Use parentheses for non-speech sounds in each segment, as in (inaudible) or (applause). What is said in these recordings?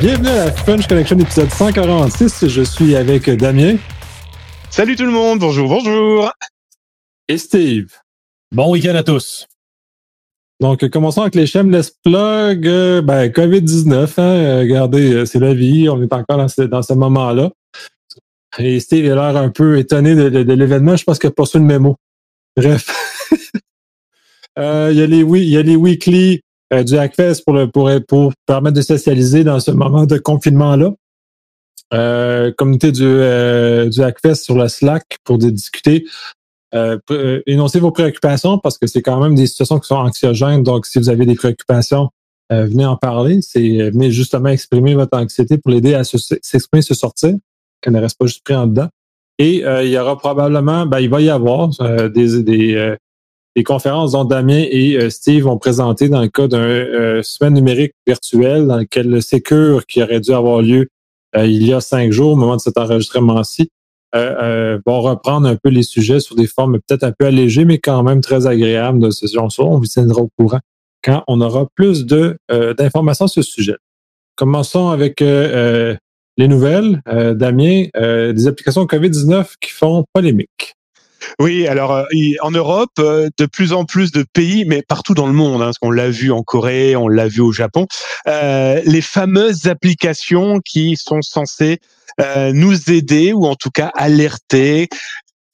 Bienvenue à la French Connection épisode 146. Je suis avec Damien. Salut tout le monde, bonjour, bonjour. Et Steve. Bon week-end à tous. Donc, commençons avec les shameless plugs. Euh, ben, COVID-19, hein, euh, regardez, euh, c'est la vie, on est encore dans ce, dans ce moment-là. Et Steve a l'air un peu étonné de, de, de l'événement, je pense qu'il a pas su le mémo. Bref. (laughs) euh, il, y a les, il y a les weekly du Hackfest pour, le, pour, pour permettre de socialiser dans ce moment de confinement-là. Euh, communauté du, euh, du Hackfest sur le Slack pour discuter. Euh, énoncer vos préoccupations parce que c'est quand même des situations qui sont anxiogènes. Donc, si vous avez des préoccupations, euh, venez en parler. C'est venez justement exprimer votre anxiété pour l'aider à s'exprimer, se, se sortir, qu'elle ne reste pas juste pris en dedans. Et euh, il y aura probablement, ben, il va y avoir euh, des, des, euh, des conférences dont Damien et Steve vont présenter dans le cas d'un semaine numérique virtuel dans lequel le Secure qui aurait dû avoir lieu il y a cinq jours au moment de cet enregistrement-ci euh, euh, vont reprendre un peu les sujets sur des formes peut-être un peu allégées, mais quand même très agréables de session On vous tiendra au courant quand on aura plus de euh, d'informations sur ce sujet. Commençons avec euh, les nouvelles. Damien, des applications COVID-19 qui font polémique. Oui, alors en Europe, de plus en plus de pays, mais partout dans le monde, hein, parce qu'on l'a vu en Corée, on l'a vu au Japon, euh, les fameuses applications qui sont censées euh, nous aider ou en tout cas alerter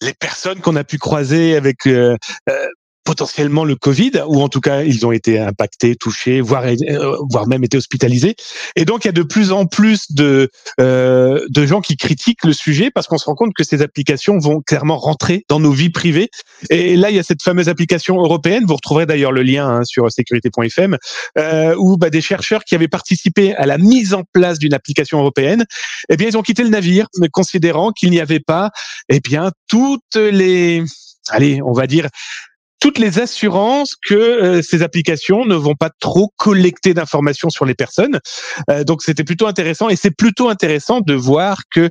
les personnes qu'on a pu croiser avec euh, euh, potentiellement le Covid, ou en tout cas ils ont été impactés, touchés, voire euh, voire même été hospitalisés. Et donc il y a de plus en plus de euh, de gens qui critiquent le sujet parce qu'on se rend compte que ces applications vont clairement rentrer dans nos vies privées. Et là il y a cette fameuse application européenne, vous retrouverez d'ailleurs le lien hein, sur sécurité.fm, euh, où bah, des chercheurs qui avaient participé à la mise en place d'une application européenne, eh bien ils ont quitté le navire, considérant qu'il n'y avait pas, eh bien toutes les allez, on va dire toutes les assurances que euh, ces applications ne vont pas trop collecter d'informations sur les personnes. Euh, donc c'était plutôt intéressant et c'est plutôt intéressant de voir que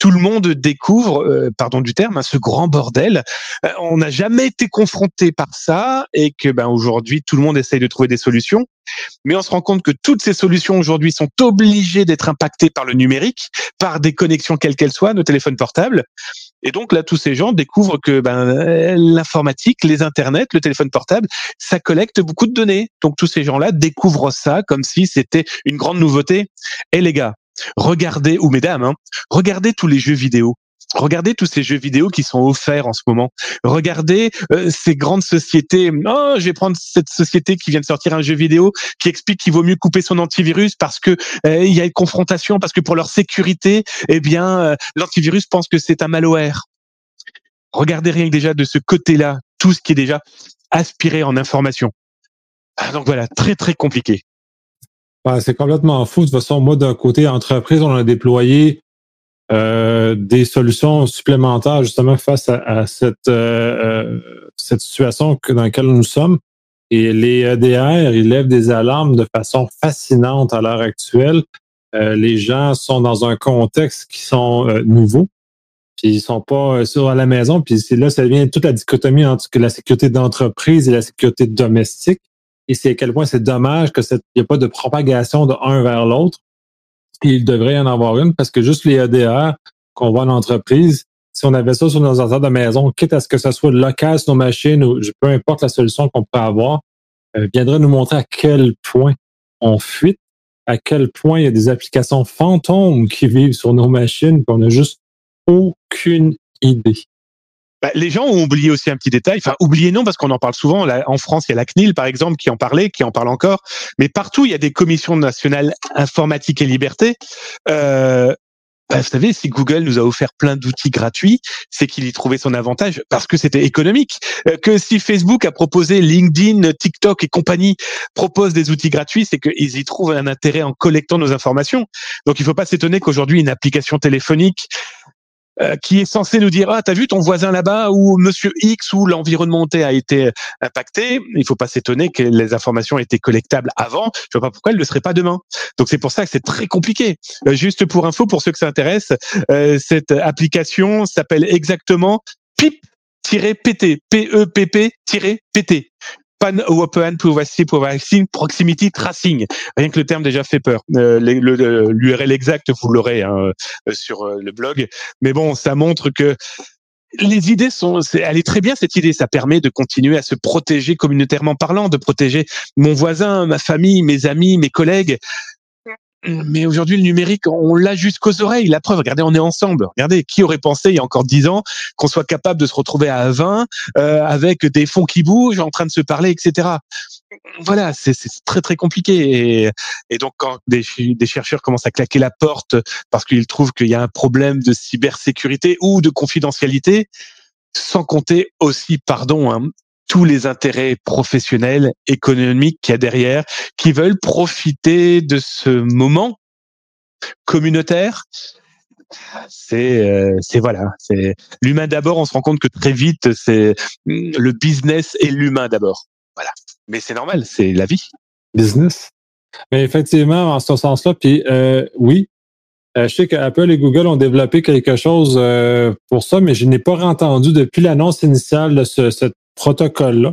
tout le monde découvre, euh, pardon du terme, hein, ce grand bordel. Euh, on n'a jamais été confronté par ça et que ben aujourd'hui tout le monde essaye de trouver des solutions. Mais on se rend compte que toutes ces solutions aujourd'hui sont obligées d'être impactées par le numérique, par des connexions quelles qu'elles soient, nos téléphones portables. Et donc là, tous ces gens découvrent que ben, l'informatique, les internets, le téléphone portable, ça collecte beaucoup de données. Donc tous ces gens-là découvrent ça comme si c'était une grande nouveauté. Et les gars, regardez, ou mesdames, hein, regardez tous les jeux vidéo. Regardez tous ces jeux vidéo qui sont offerts en ce moment. Regardez euh, ces grandes sociétés. Oh, je vais prendre cette société qui vient de sortir un jeu vidéo qui explique qu'il vaut mieux couper son antivirus parce que euh, il y a une confrontation, parce que pour leur sécurité, eh bien, euh, l'antivirus pense que c'est un malware. Regardez rien que déjà de ce côté-là, tout ce qui est déjà aspiré en information. Ah, donc voilà, très très compliqué. Ouais, c'est complètement fou. De toute façon, moi, d'un côté entreprise, on a déployé euh, des solutions supplémentaires justement face à, à cette, euh, euh cette situation que, dans laquelle nous sommes. Et les EDR, ils lèvent des alarmes de façon fascinante à l'heure actuelle. Euh, les gens sont dans un contexte qui sont euh, nouveaux. Puis ils sont pas sur à la maison. Puis là, ça devient toute la dichotomie entre la sécurité d'entreprise et la sécurité domestique et c'est à quel point c'est dommage que n'y a pas de propagation de un vers l'autre. Il devrait y en avoir une parce que juste les EDR qu'on voit en entreprise, si on avait ça sur nos ordinateurs de maison, quitte à ce que ce soit local sur nos machines ou peu importe la solution qu'on peut avoir, euh, viendrait nous montrer à quel point on fuite, à quel point il y a des applications fantômes qui vivent sur nos machines qu'on n'a juste aucune idée. Bah, les gens ont oublié aussi un petit détail. Enfin, oublié non, parce qu'on en parle souvent. Là, en France, il y a la CNIL, par exemple, qui en parlait, qui en parle encore. Mais partout, il y a des commissions nationales informatique et liberté. Euh, bah, vous savez, si Google nous a offert plein d'outils gratuits, c'est qu'il y trouvait son avantage parce que c'était économique. Euh, que si Facebook a proposé LinkedIn, TikTok et compagnie proposent des outils gratuits, c'est qu'ils y trouvent un intérêt en collectant nos informations. Donc, il ne faut pas s'étonner qu'aujourd'hui, une application téléphonique euh, qui est censé nous dire ah t'as vu ton voisin là-bas ou Monsieur X où l'environnement a été impacté. Il faut pas s'étonner que les informations étaient collectables avant. Je vois pas pourquoi elles ne le seraient pas demain. Donc c'est pour ça que c'est très compliqué. Euh, juste pour info pour ceux que ça intéresse, euh, cette application s'appelle exactement PIP-PT, P-E-P-P-PT. Pan Open Vaccine Proximity Tracing. Rien que le terme déjà fait peur. Euh, L'URL exact, vous l'aurez hein, sur le blog. Mais bon, ça montre que les idées sont, elle est très bien cette idée. Ça permet de continuer à se protéger communautairement parlant, de protéger mon voisin, ma famille, mes amis, mes collègues. Mais aujourd'hui, le numérique, on l'a jusqu'aux oreilles. La preuve, regardez, on est ensemble. Regardez, qui aurait pensé il y a encore dix ans qu'on soit capable de se retrouver à 20 euh, avec des fonds qui bougent, en train de se parler, etc. Voilà, c'est très très compliqué. Et, et, donc, quand des, des chercheurs commencent à claquer la porte parce qu'ils trouvent qu'il y a un problème de cybersécurité ou de confidentialité, sans compter aussi, pardon, hein, tous les intérêts professionnels, économiques qu'il y a derrière, qui veulent profiter de ce moment communautaire. C'est, euh, c'est voilà, c'est l'humain d'abord. On se rend compte que très vite, c'est mm, le business et l'humain d'abord. Voilà. Mais c'est normal, c'est la vie. Business. Mais effectivement, en ce sens-là, puis euh, oui, euh, je sais qu'Apple et Google ont développé quelque chose pour ça, mais je n'ai pas entendu depuis l'annonce initiale de ce, cette protocole-là,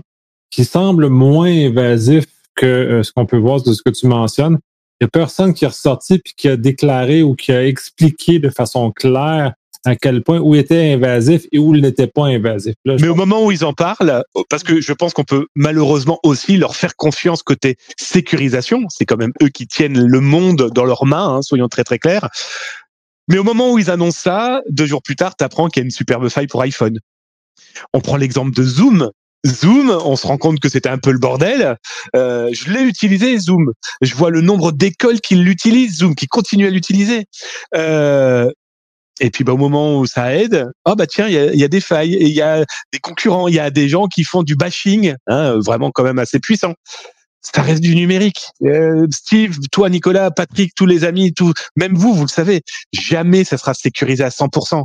qui semble moins invasif que euh, ce qu'on peut voir de ce que tu mentionnes. Il n'y a personne qui est ressorti et qui a déclaré ou qui a expliqué de façon claire à quel point où était invasif et où il n'était pas invasif. Mais au moment où ils en parlent, parce que je pense qu'on peut malheureusement aussi leur faire confiance côté sécurisation, c'est quand même eux qui tiennent le monde dans leurs mains, hein, soyons très très clairs. Mais au moment où ils annoncent ça, deux jours plus tard, tu apprends qu'il y a une superbe faille pour iPhone. On prend l'exemple de Zoom. Zoom, on se rend compte que c'était un peu le bordel. Euh, je l'ai utilisé Zoom. Je vois le nombre d'écoles qui l'utilisent Zoom, qui continuent à l'utiliser. Euh, et puis bah, au moment où ça aide, ah bah tiens, il y a, des failles, il y a des concurrents, il y a des gens qui font du bashing, hein, vraiment quand même assez puissant. Ça reste du numérique. Euh, Steve, toi, Nicolas, Patrick, tous les amis, tout, même vous, vous le savez, jamais ça sera sécurisé à 100%.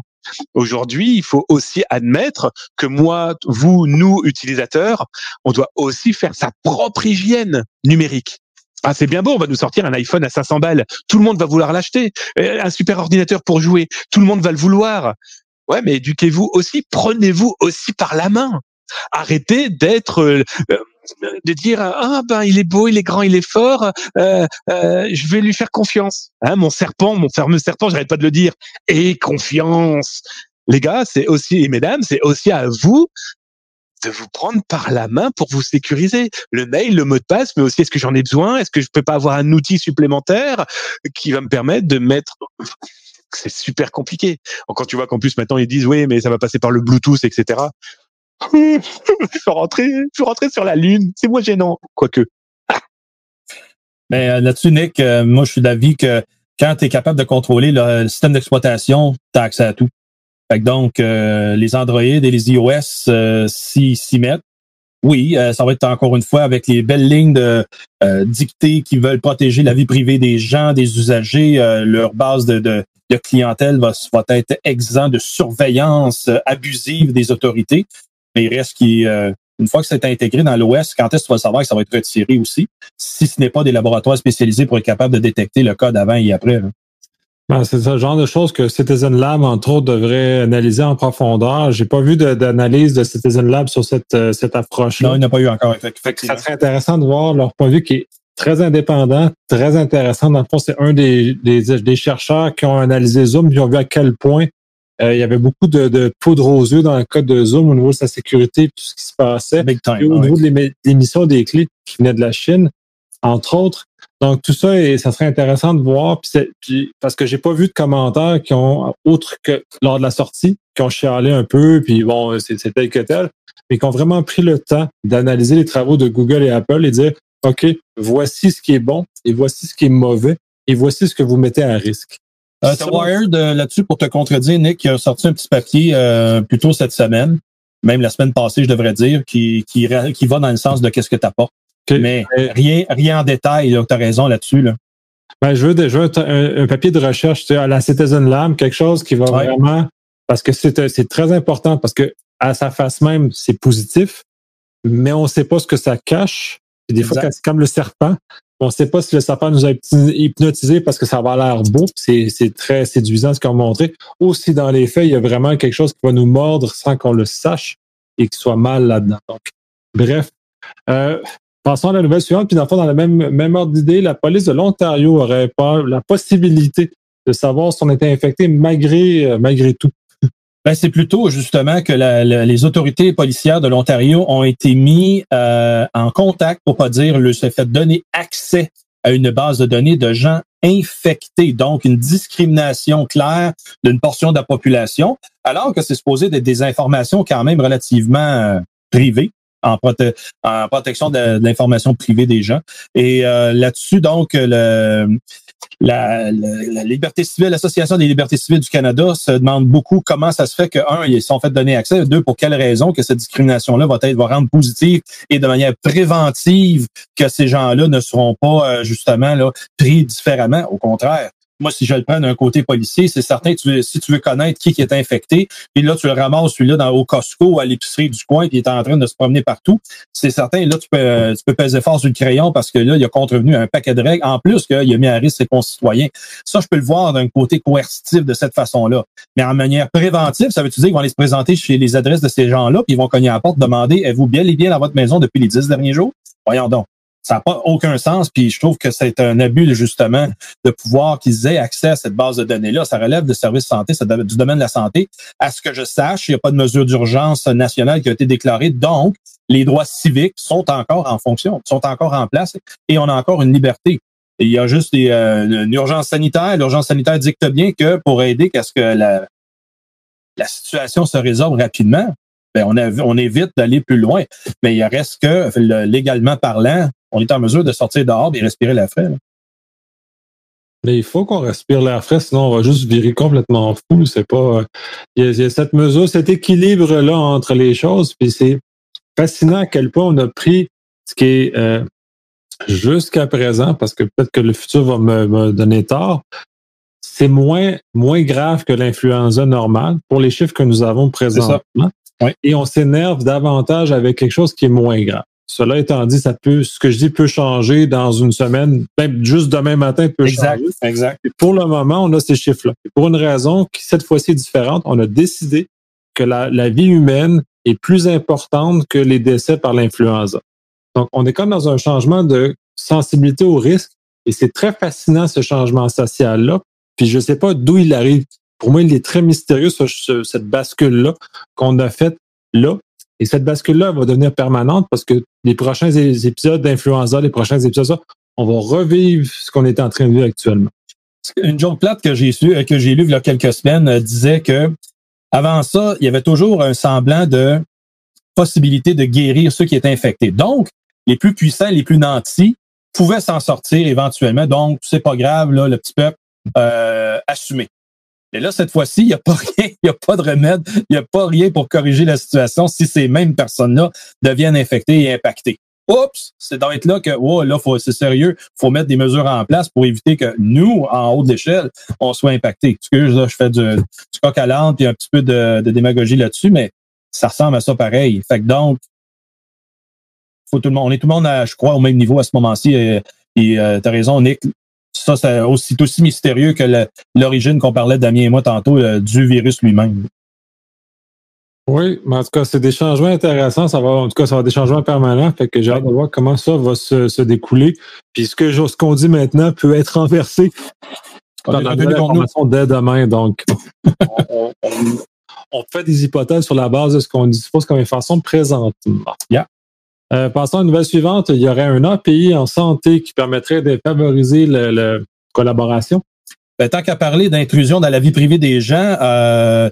Aujourd'hui, il faut aussi admettre que moi, vous, nous, utilisateurs, on doit aussi faire sa propre hygiène numérique. Ah, c'est bien beau, on va nous sortir un iPhone à 500 balles. Tout le monde va vouloir l'acheter. Un super ordinateur pour jouer. Tout le monde va le vouloir. Ouais, mais éduquez-vous aussi. Prenez-vous aussi par la main. Arrêtez d'être euh, de dire ah ben il est beau, il est grand, il est fort, euh, euh, je vais lui faire confiance. Hein, mon serpent, mon fameux serpent, j'arrête pas de le dire. Et confiance, les gars, c'est aussi et mesdames, c'est aussi à vous de vous prendre par la main pour vous sécuriser. Le mail, le mot de passe, mais aussi est-ce que j'en ai besoin? Est-ce que je peux pas avoir un outil supplémentaire qui va me permettre de mettre c'est super compliqué. Quand tu vois qu'en plus maintenant ils disent oui, mais ça va passer par le Bluetooth, etc. (laughs) je veux rentrer, je rentrer sur la Lune. C'est moins gênant, quoique. Mais euh, là-dessus, Nick, euh, moi, je suis d'avis que quand tu es capable de contrôler le, système d'exploitation, tu as accès à tout. Fait donc, euh, les Android et les iOS s'y, s'y mettent. Oui, ça va être encore une fois avec les belles lignes de dictées qui veulent protéger la vie privée des gens, des usagers, leur base de clientèle va, va être exempt de surveillance abusive des autorités. Mais il reste qui, euh, une fois que c'est intégré dans l'OS, quand est-ce que tu vas savoir que ça va être retiré aussi, si ce n'est pas des laboratoires spécialisés pour être capable de détecter le code avant et après. Ben, c'est ce genre de choses que Citizen Lab, entre autres, devrait analyser en profondeur. J'ai pas vu d'analyse de, Citizen Lab sur cette, euh, cette approche-là. Non, il n'y a pas eu encore. ça serait intéressant de voir leur point de vue qui est très indépendant, très intéressant. Dans le fond, c'est un des, des, des, chercheurs qui ont analysé Zoom, qui ont vu à quel point il y avait beaucoup de, de poudre aux yeux dans le code de Zoom au niveau de sa sécurité et tout ce qui se passait. au niveau de l'émission des clés qui venaient de la Chine, entre autres. Donc, tout ça, et ça serait intéressant de voir, puis, parce que j'ai pas vu de commentaires qui ont, autre que lors de la sortie, qui ont chialé un peu, puis bon, c'est tel que tel, mais qui ont vraiment pris le temps d'analyser les travaux de Google et Apple et dire, OK, voici ce qui est bon et voici ce qui est mauvais et voici ce que vous mettez à risque. Euh, Wired, euh, là-dessus, pour te contredire, Nick, qui a sorti un petit papier euh, plus tôt cette semaine, même la semaine passée, je devrais dire, qui, qui, qui va dans le sens de qu'est-ce que tu apportes. Mais rien, rien en détail, tu as raison là-dessus. Là. Ben, je veux, je veux un, papier de recherche à la Citizen Lab, quelque chose qui va vraiment. Parce que c'est très important, parce que à sa face même, c'est positif, mais on ne sait pas ce que ça cache. des fois, c'est comme le serpent. On ne sait pas si le sapin nous a hypnotisé parce que ça va l'air beau, c'est très séduisant ce qu'on a montré, ou si dans les faits, il y a vraiment quelque chose qui va nous mordre sans qu'on le sache et qui soit mal là-dedans. Donc, bref, Euh, passons à la nouvelle suivante, puis dans dans la même, ordre d'idée, la police de l'Ontario aurait pas la possibilité de savoir si on était infecté malgré, euh, malgré tout. Ben, c'est plutôt justement que les autorités policières de l'Ontario ont été mis euh, en contact, pour pas dire le fait donner accès à une base de données de gens infectés, donc une discrimination claire d'une portion de la population, alors que c'est supposé être des informations quand même relativement euh, privées en, protection de, l'information privée des gens. Et euh, là-dessus, donc, le, la, liberté civile, l'Association des libertés civiles du Canada se demande beaucoup comment ça se fait que, un, ils sont fait donner accès, deux, pour quelles raisons que cette discrimination-là va être va rendre positive et de manière préventive que ces gens-là ne seront pas euh, justement pris différemment. Au contraire, moi, si je le prends d'un côté policier, c'est certain, tu, si tu veux connaître qui, qui est infecté, puis là, tu le ramasses celui-là dans au Costco, à l'épicerie du coin, puis il est en train de se promener partout, c'est certain, là, tu peux, tu peux peser fort sur le crayon parce que là, il a contrevenu un paquet de règles, en plus qu'il a mis à risque ses concitoyens. Ça, je peux le voir d'un côté coercitif de cette façon-là. Mais en manière préventive, ça veut dire qu'ils vont aller se présenter chez les adresses de ces gens-là, puis ils vont cogner à la porte, demander, êtes-vous bien et bien dans votre maison depuis les dix derniers jours? Voyons donc. Ça n'a pas aucun sens, puis je trouve que c'est un abus justement de pouvoir qu'ils aient accès à cette base de données-là. Ça relève de services santé, du domaine de la santé. À ce que je sache, il n'y a pas de mesure d'urgence nationale qui a été déclarée, donc les droits civiques sont encore en fonction, sont encore en place et on a encore une liberté. il y a juste euh, une urgence sanitaire. L'urgence sanitaire dicte bien que pour aider à ce que la, la situation se résolve rapidement, ben on, on évite d'aller plus loin. Mais il reste que, légalement parlant, on est en mesure de sortir dehors et respirer l'air frais. Mais il faut qu'on respire l'air frais, sinon on va juste virer complètement fou. C'est pas. Il y, a, cette mesure, cet équilibre-là entre les choses. Puis c'est fascinant à quel point on a pris ce qui est euh, jusqu'à présent, parce que peut-être que le futur va me, donner tort. C'est moins, moins grave que l'influenza normale pour les chiffres que nous avons présentement. Et on s'énerve davantage avec quelque chose qui est moins grave. Cela étant dit, ça peut, ce que je dis peut changer dans une semaine, même juste demain matin peut changer. Exact. Et pour le moment, on a ces chiffres-là. Pour une raison qui cette fois-ci est différente, on a décidé que la, la vie humaine est plus importante que les décès par l'influenza. Donc, on est comme dans un changement de sensibilité au risque et c'est très fascinant ce changement social-là. Puis je ne sais pas d'où il arrive. Pour moi, il est très mystérieux, cette bascule-là qu'on a faite là. Et cette bascule-là va devenir permanente parce que les prochains épisodes d'influenza, les prochains épisodes, on va revivre ce qu'on est en train de vivre actuellement. Une joke plate que j'ai su, que j'ai lu il y a quelques semaines euh, disait que avant ça, il y avait toujours un semblant de possibilité de guérir ceux qui étaient infectés. Donc, les plus puissants, les plus nantis pouvaient s'en sortir éventuellement. Donc, c'est pas grave, là, le petit peuple euh, assumé. Et là, cette fois-ci, il n'y a pas (laughs) rien, il n'y a pas de remède, il n'y a pas rien pour corriger la situation si ces mêmes personnes-là deviennent infectées et impactées. Oups, c'est dans être là que, oh, là, faut, c'est sérieux, faut mettre des mesures en place pour éviter que nous, en haut de l'échelle, on soit impactés. Excuse, là, je fais du, du coq à l'âne puis un petit peu de, de démagogie là-dessus, mais ça ressemble à ça pareil. Fait que donc, faut tout le monde, on est tout le monde, à, je crois, au même niveau à ce moment-ci. Et, et euh, tu as raison, Nick, ça, c'est aussi, aussi mystérieux que l'origine qu'on parlait, Damien et moi, tantôt, euh, du virus lui-même. Oui, mais en tout cas, c'est des changements intéressants. Ça va, en tout cas, ça va être des changements permanents. Fait que j'ai hâte de voir comment ça va se, découler. Puis ce que ce qu'on dit maintenant peut être renversé dans la information dès demain. Donc, (laughs) on, fait des hypothèses sur la base de ce qu'on dispose comme information présentement. Yeah. Euh, passons à la nouvelle suivante. Il y aurait un API en santé qui permettrait de favoriser la collaboration. Ben, tant qu'à parler d'intrusion dans la vie privée des gens, euh,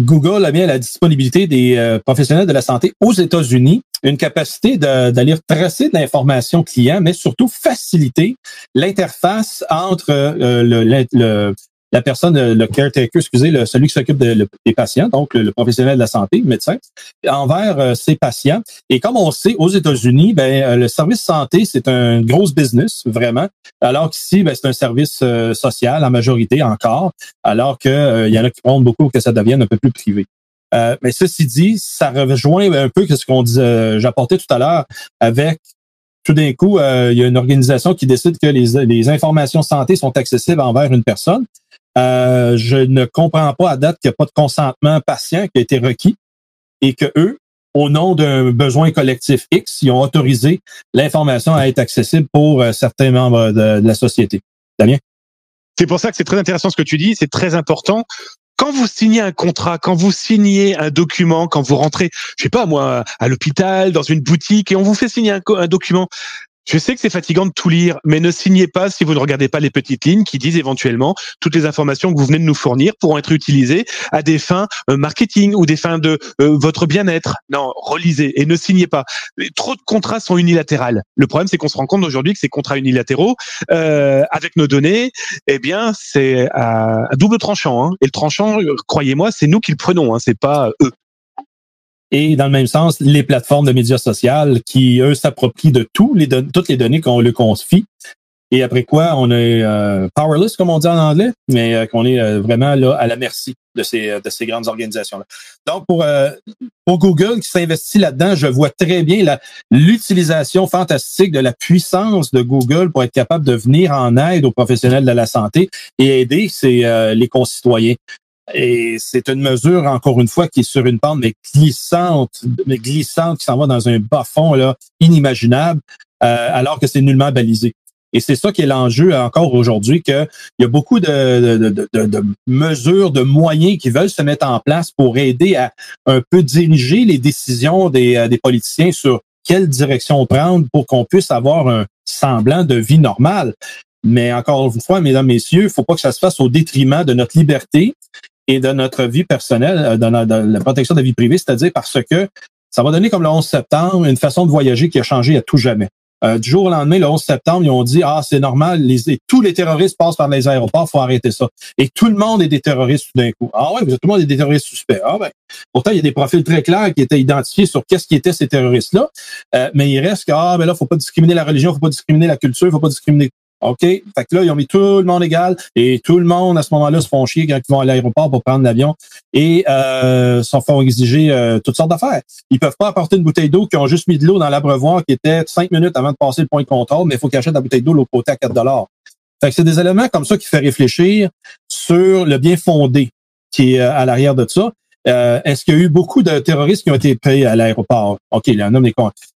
Google a mis à la disponibilité des euh, professionnels de la santé aux États-Unis une capacité d'aller tracer de l'information client, mais surtout faciliter l'interface entre le, la personne, euh, le caretaker, excusez, le, celui qui s'occupe des patients, donc le, professionnel de la santé, le médecin, envers euh, ses patients. Et comme on sait, aux États-Unis, ben, euh, le service santé, c'est un gros business, vraiment, alors qu'ici, ben, c'est un service social en majorité encore, alors qu'il y en a qui prennent beaucoup que ça devienne un peu plus privé. mais ceci dit, ça rejoint un peu ce qu'on disait, j'apportais tout à l'heure avec tout d'un coup, il y a une organisation qui décide que les, les informations santé sont accessibles envers une personne. Euh, je ne comprends pas à date qu'il n'y a pas de consentement patient qui a été requis et que eux, au nom d'un besoin collectif X, ils ont autorisé l'information à être accessible pour euh, certains membres de, la société. Damien? C'est pour ça que c'est très intéressant ce que tu dis, c'est très important quand vous signez un contrat, quand vous signez un document, quand vous rentrez, je sais pas moi, à l'hôpital, dans une boutique, et on vous fait signer un document, je sais que c'est fatigant de tout lire, mais ne signez pas si vous ne regardez pas les petites lignes qui disent éventuellement toutes les informations que vous venez de nous fournir pourront être utilisées à des fins euh, marketing ou des fins de euh, votre bien-être. Non, relisez et ne signez pas. Trop de contrats sont unilatérales. Le problème, c'est qu'on se rend compte aujourd'hui que ces contrats unilatéraux, euh, avec nos données, eh bien, c'est à, double tranchant. Hein. Et le tranchant, croyez-moi, c'est nous qui le prenons, hein, c'est pas eux. Et dans le même sens, les plateformes de médias sociaux qui, eux, s'approprient de les toutes les données qu'on leur confie. Et après quoi, on est euh, powerless, comme on dit en anglais, mais euh, qu'on est euh, vraiment là à la merci de ces, de ces grandes organisations-là. Donc, pour, pour Google qui s'investit là-dedans, je vois très bien l'utilisation fantastique de la puissance de Google pour être capable de venir en aide aux professionnels de la santé et aider ses, les concitoyens. Et c'est une mesure, encore une fois, qui est sur une pente, mais glissante, mais glissante, qui s'en va dans un bas fond là, inimaginable, euh, alors que c'est nullement balisé. Et c'est ça qui est l'enjeu encore aujourd'hui, qu'il y a beaucoup de, de, de, de, mesures, de moyens qui veulent se mettre en place pour aider à un peu diriger les décisions des, euh, des politiciens sur quelle direction prendre pour qu'on puisse avoir un semblant de vie normale. Mais encore une fois, mesdames, messieurs, il ne faut pas que ça se fasse au détriment de notre liberté et de notre vie personnelle, euh, dans la, protection de la vie privée, c'est-à-dire parce que ça va donner comme le 11 septembre une façon de voyager qui a changé à tout jamais. Euh, du jour au lendemain, le 11 septembre, ils ont dit ah c'est normal, les, tous les terroristes passent par les aéroports, faut arrêter ça. Et tout le monde est des terroristes tout d'un coup. Ah ouais, tout le monde est des terroristes suspects. Ah ben, pourtant il y a des profils très clairs qui étaient identifiés sur qu'est-ce qui étaient ces terroristes-là, euh, mais il reste que ah ben là faut pas discriminer la religion, faut pas discriminer la culture, faut pas discriminer OK? Fait que là, ils ont mis tout le monde égal et tout le monde, à ce moment-là, se font chier quand ils vont à l'aéroport pour prendre l'avion et euh, s'en font exiger euh, toutes sortes d'affaires. Ils peuvent pas apporter une bouteille d'eau qui ont juste mis de l'eau dans l'abreuvoir qui était cinq minutes avant de passer le point de contrôle, mais il faut qu'ils achètent la bouteille d'eau l'autre côté à 4 Fait que c'est des éléments comme ça qui fait réfléchir sur le bien fondé qui est euh, à l'arrière de ça. Euh, est-ce qu'il y a eu beaucoup de terroristes qui ont été pris à l'aéroport? OK, il y en a des,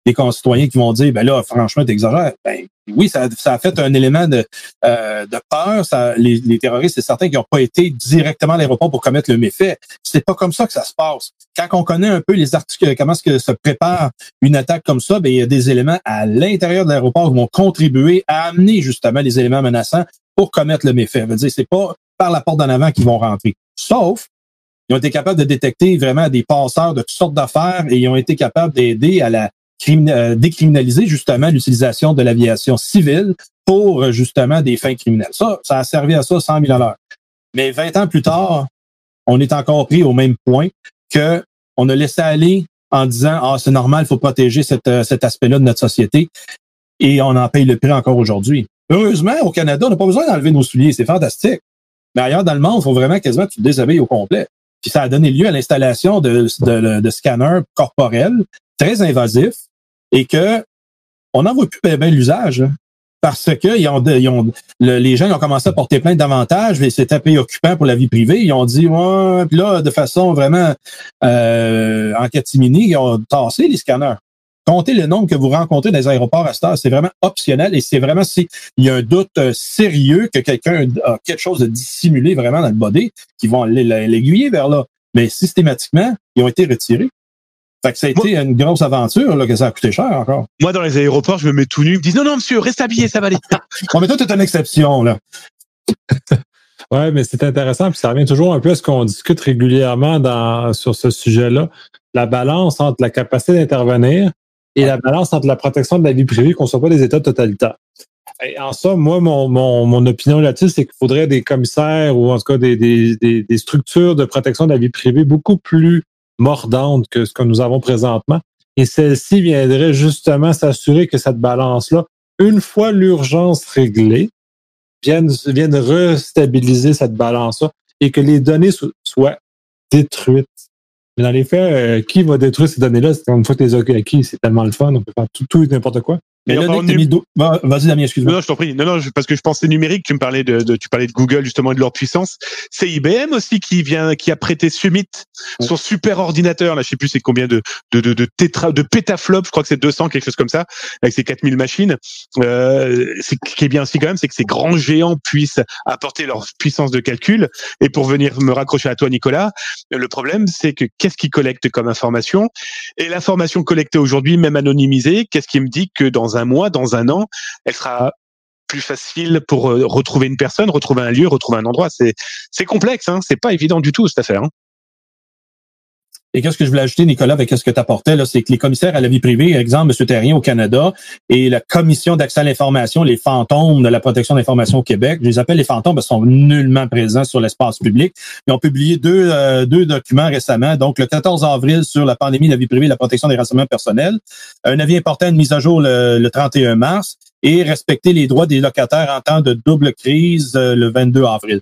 des concitoyens qui vont dire, ben là, franchement, t'exagères. Ben, oui, ça, a fait un élément de, euh, peur. Les, terroristes, c'est certain qui n'ont pas été directement à l'aéroport pour commettre le méfait. C'est pas comme ça que ça se passe. Quand on connaît un peu les articles, comment est-ce se prépare une attaque comme ça, ben, il y a des éléments à l'intérieur de l'aéroport qui vont contribuer à amener justement les éléments menaçants pour commettre le méfait. Je veux c'est pas par la porte d'en avant qu'ils vont rentrer. Sauf ils ont été capables de détecter vraiment des passeurs de toutes sortes d'affaires et ils ont été capables d'aider à la euh, décriminaliser justement l'utilisation de l'aviation civile pour euh, justement des fins criminelles. Ça, ça a servi à ça 100 000 à. Mais 20 ans plus tard, on est encore pris au même point que on a laissé aller en disant ah c'est normal, il faut protéger euh, cet aspect-là de notre société et on en paye le prix encore aujourd'hui. Heureusement, au Canada, on n'a pas besoin d'enlever nos souliers, c'est fantastique. Mais ailleurs dans le monde, il faut vraiment quasiment que tu te déshabilles au complet. Puis ça a donné lieu à l'installation de, de, de scanners corporels très invasifs et que on n'en voit plus bien, l'usage. Parce que ils ont, ils ont, les gens ont commencé à porter plainte davantage, mais c'était préoccupant pour la vie privée. Ils ont dit, ouais, puis là, de façon vraiment euh, en catimini, ils ont tassé les scanners. Comptez le nombre que vous rencontrez dans les aéroports à cette c'est vraiment optionnel et c'est vraiment s'il y a un doute euh, sérieux que quelqu'un a quelque chose de dissimulé vraiment dans le body, qui vont l'aiguiller vers là. Mais systématiquement, ils ont été retirés. Fait que ça a été une grosse aventure, là, que ça a coûté cher encore. Moi, dans les aéroports, je me mets tout nu. Ils me disent, non, non, monsieur, reste habillé, ça va aller. (laughs) bon, mais toi, t'es une exception, là. (laughs) ouais, mais c'est intéressant, puis ça revient toujours un peu à ce qu'on discute régulièrement dans, sur ce sujet-là. La balance entre la capacité d'intervenir et la balance entre la protection de la vie privée qu'on ne soit pas des États totalitaires. En ça, moi, mon, mon, mon opinion là-dessus, c'est qu'il faudrait des commissaires ou en tout cas des, des, des, structures de protection de la vie privée beaucoup plus mordantes que ce que nous avons présentement. Et celle-ci viendrait justement s'assurer que cette balance-là, une fois l'urgence réglée, vienne, vienne restabiliser cette balance-là et que les données soient détruites mais dans les faits, euh, qui va détruire ces données-là? Une fois que les as acquis, c'est tellement le fun, on peut faire tout, tout n'importe quoi. Mais là, Vas-y, Damien, excuse-moi. Non, je t'en prie. Non, non, parce que je pensais numérique. Tu me parlais de, tu parlais de Google justement et de leur puissance. C'est IBM aussi qui vient, qui a prêté Summit, son super ordinateur. Là, je sais plus c'est combien de de de, de tétra, de pétaflops. Je crois que c'est 200 quelque chose comme ça, avec ses 4000 machines. Euh, ce qui est bien aussi quand même, c'est que ces grands géants puissent apporter leur puissance de calcul. Et pour venir me raccrocher à toi, Nicolas, le problème, c'est que qu'est-ce qu'ils collectent comme information? Et l'information collectée aujourd'hui, même anonymisée, qu'est-ce qui me dit que dans un mois, dans un an, elle sera plus facile pour euh, retrouver une personne, retrouver un lieu, retrouver un endroit. C'est c'est complexe, hein. C'est pas évident du tout cette affaire. Hein. Et qu'est-ce que je voulais ajouter, Nicolas, avec ce que tu apportais, là, c'est que les commissaires à la vie privée, exemple, M. Terrien au Canada, et la Commission d'accès à l'information, les fantômes de la protection de l'information au Québec, je les appelle les fantômes parce qu'ils sont nullement présents sur l'espace public. Ils ont publié deux, euh, deux documents récemment, donc le 14 avril sur la pandémie de la vie privée et la protection des renseignements personnels, un avis important, une mise à jour le, le 31 mars, et respecter les droits des locataires en temps de double crise euh, le 22 avril.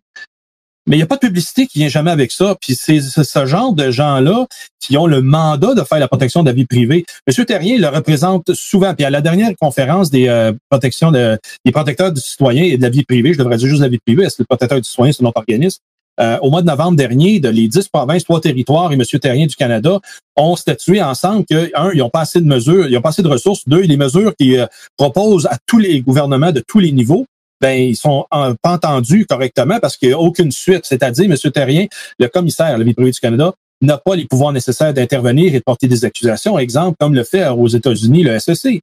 Mais il n'y a pas de publicité qui vient jamais avec ça. Puis c'est ce genre de gens-là qui ont le mandat de faire la protection de la vie privée. Monsieur Terrien le représente souvent. Puis à la dernière conférence des euh, protections de, des protecteurs du citoyen et de la vie privée, je devrais dire juste la vie privée, est-ce que le protecteur du citoyen, c'est notre organisme? Euh, au mois de novembre dernier, de les 10 provinces, trois territoires et M. Terrien du Canada ont statué ensemble que, un, ils n'ont pas assez de mesures, ils n'ont pas assez de ressources. Deux, les mesures qu'ils euh, proposent à tous les gouvernements de tous les niveaux ben ils sont pas entendus correctement parce qu'il n'y a aucune suite. C'est-à-dire, M. Terrien, le commissaire la vie privée du Canada, n'a pas les pouvoirs nécessaires d'intervenir et de porter des accusations, exemple, comme le fait aux États-Unis le SEC.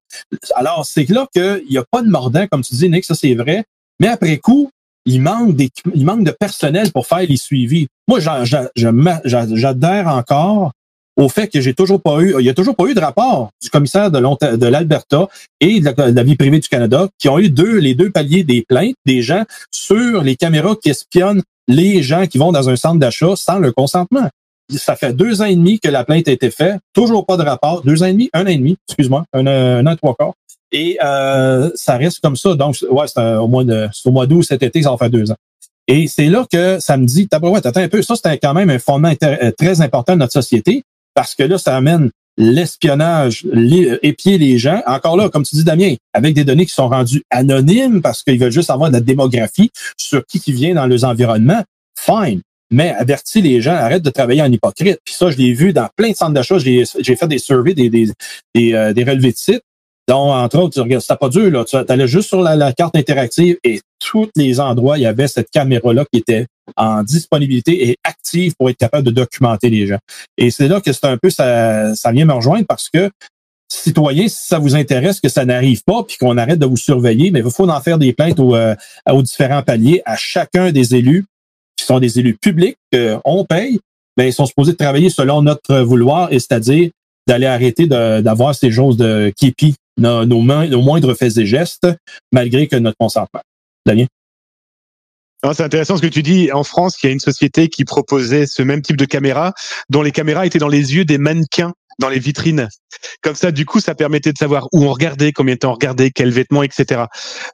Alors, c'est là qu'il n'y a pas de mordant, comme tu dis, Nick, ça c'est vrai, mais après coup, il manque, des, il manque de personnel pour faire les suivis. Moi, j'adhère encore au fait que j'ai toujours pas eu, il y a toujours pas eu de rapport du commissaire de, l'Alberta et de la, vie privée du Canada qui ont eu deux, les deux paliers des plaintes des gens sur les caméras qui espionnent les gens qui vont dans un centre d'achat sans leur consentement. Ça fait deux ans et demi que la plainte a été faite, toujours pas de rapport. Deux ans et demi, un an et demi, excuse-moi, un, an et trois quarts. Et euh, ça reste comme ça. Donc, ouais, c'est au mois de, au mois d'août cet été, ça va faire deux ans. Et c'est là que ça me dit, ouais, attends un peu, ça c'est quand même un fondement euh, très important de notre société parce que là, ça amène l'espionnage, épier les gens. Encore là, comme tu dis, Damien, avec des données qui sont rendues anonymes parce qu'ils veulent juste avoir de la démographie sur qui qui vient dans leurs environnements, fine. Mais avertis les gens, arrête de travailler en hypocrite. Puis ça, je l'ai vu dans plein de centres d'achat. J'ai fait des surveys, des, des, des, euh, des relevés de sites. Donc, entre autres, tu regardes, c'était pas dur, là. Tu allais juste sur la, carte interactive et tous les endroits, il y avait cette caméra-là qui était en disponibilité et active pour être capable de documenter les gens. Et c'est là que c'est un peu ça, ça vient me rejoindre parce que citoyens, si ça vous intéresse que ça n'arrive pas, puis qu'on arrête de vous surveiller, mais il faut en faire des plaintes aux, euh, aux différents paliers à chacun des élus, qui sont des élus publics, qu'on paye, mais ils sont supposés travailler selon notre vouloir, et c'est-à-dire d'aller arrêter d'avoir ces choses de képi nos, nos, moindres faits et gestes, malgré que notre consentement. Damien? C'est intéressant ce que tu dis. En France, il y a une société qui proposait ce même type de caméra, dont les caméras étaient dans les yeux des mannequins dans les vitrines. Comme ça, du coup, ça permettait de savoir où on regardait, combien de temps on regardait, quels vêtements, etc.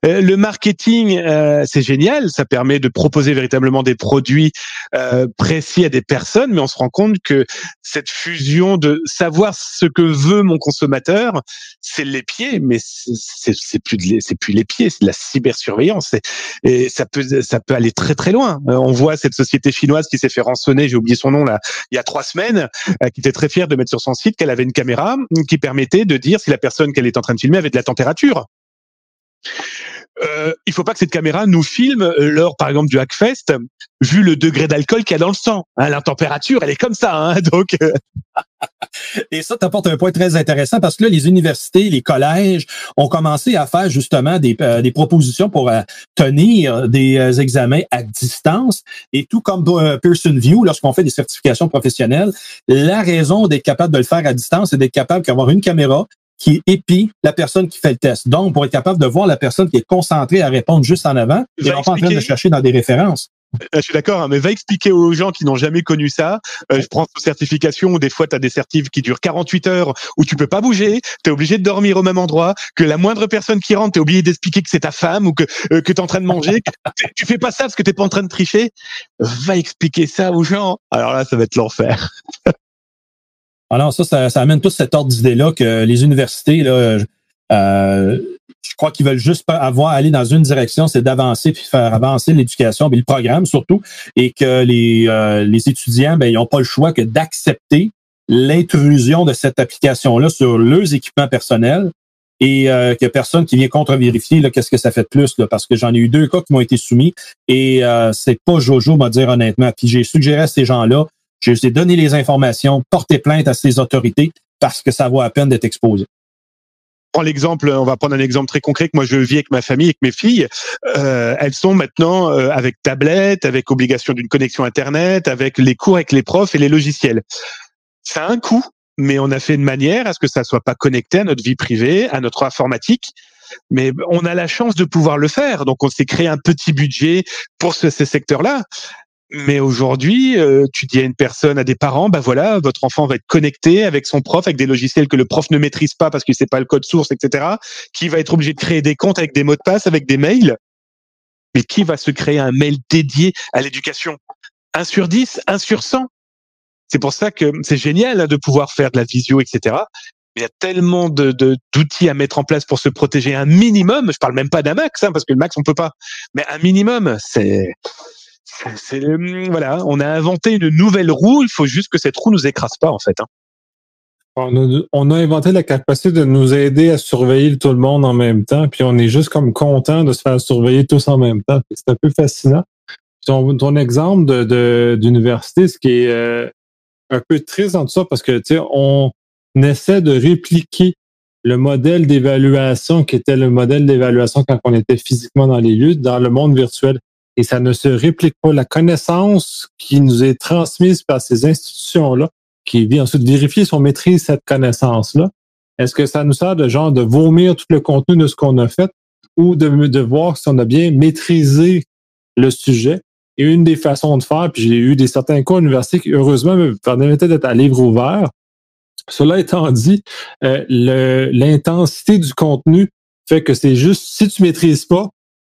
Euh, le marketing, euh, c'est génial. Ça permet de proposer véritablement des produits euh, précis à des personnes, mais on se rend compte que cette fusion de savoir ce que veut mon consommateur, c'est les pieds, mais c'est plus c'est plus les pieds, c'est de la cybersurveillance. Et, ça peut ça peut aller très très loin. on voit cette société chinoise qui s'est fait rançonner, j'ai oublié son nom là, il y a trois semaines, qui était très fière de mettre sur son site qu'elle avait une caméra qui permettait de dire si la personne qu'elle est en train de filmer avait de la température. Euh, il faut pas que cette caméra nous filme lors, par exemple, du Hackfest, vu le degré d'alcool qu'il y a dans le sang. Hein, la température, elle est comme ça. Hein, (laughs) donc. Euh. (laughs) Et ça t'apporte un point très intéressant parce que là, les universités, les collèges ont commencé à faire justement des, euh, propositions pour euh, tenir des examens à distance. Et tout comme Pearson View, lorsqu'on fait des certifications professionnelles, la raison d'être capable de le faire à distance, c'est d'être capable d'avoir une caméra qui épie la personne qui fait le test. Donc, pour être capable de voir la personne qui est concentrée à répondre juste en avant, et non pas en train de chercher dans des références. Euh, je suis d'accord, hein, mais va expliquer aux gens qui n'ont jamais connu ça. Euh, je prends une certification où des fois tu as des certifs qui durent 48 heures où tu peux pas bouger, tu es obligé de dormir au même endroit, que la moindre personne qui rentre, tu es obligé d'expliquer que c'est ta femme ou que euh, que tu es en train de manger, (laughs) tu fais pas ça parce que tu pas en train de tricher. Va expliquer ça aux gens. Alors là, ça va être l'enfer. Alors ça, ça, amène tout cet ordre d'idée-là que les universités, là, euh, je crois qu'ils veulent juste avoir aller dans une direction, c'est d'avancer puis faire avancer l'éducation, puis le programme surtout, et que les, euh, les étudiants, ben, ils n'ont pas le choix que d'accepter l'intrusion de cette application-là sur leurs équipements personnels et euh, qu'il n'y a personne qui vient contre-vérifier qu'est-ce que ça fait de plus, là, parce que j'en ai eu deux cas qui m'ont été soumis et euh, c'est pas Jojo m'a dire honnêtement. Puis j'ai suggéré à ces gens-là, je les ai donné les informations, porter plainte à ces autorités parce que ça vaut à peine d'être exposé prends l'exemple, on va prendre un exemple très concret que moi je vis avec ma famille, avec mes filles. Euh, elles sont maintenant euh, avec tablette, avec obligation d'une connexion internet, avec les cours avec les profs et les logiciels. Ça a un coût, mais on a fait de manière à ce que ça soit pas connecté à notre vie privée, à notre informatique. Mais on a la chance de pouvoir le faire, donc on s'est créé un petit budget pour ce, ces secteurs-là. Mais aujourd'hui, euh, tu dis à une personne, à des parents, bah voilà, votre enfant va être connecté avec son prof, avec des logiciels que le prof ne maîtrise pas parce qu'il sait pas le code source, etc. Qui va être obligé de créer des comptes avec des mots de passe, avec des mails. Mais qui va se créer un mail dédié à l'éducation? Un sur 10, un sur 100. C'est pour ça que c'est génial hein, de pouvoir faire de la visio, etc. il y a tellement de d'outils à mettre en place pour se protéger un minimum. Je parle même pas d'un max, hein, parce que le max on peut pas. Mais un minimum, c'est c'est voilà, on a inventé une nouvelle roue. Il faut juste que cette roue nous écrase pas en fait. Hein. On, a, inventé la capacité de nous aider à surveiller tout le monde en même temps, puis on est juste comme content de se faire surveiller tous en même temps. C'est un peu fascinant. Ton, exemple de d'université, ce qui est euh, un peu triste dans tout ça, parce que tu sais, on essaie de répliquer le modèle d'évaluation qui était le modèle d'évaluation quand on était physiquement dans les lieux, dans le monde virtuel et ça ne se réplique pas. La connaissance qui nous est transmise par ces institutions-là, qui vient ensuite vérifier si on maîtrise cette connaissance-là, est-ce que ça nous sert de genre de vomir tout le contenu de ce qu'on a fait ou de, de voir si on a bien maîtrisé le sujet? Et une des façons de faire, puis j'ai eu des certains cours universitaires qui, heureusement, me permettaient d'être à livre ouvert. Cela étant dit, euh, l'intensité du contenu fait que c'est juste, si tu maîtrises pas,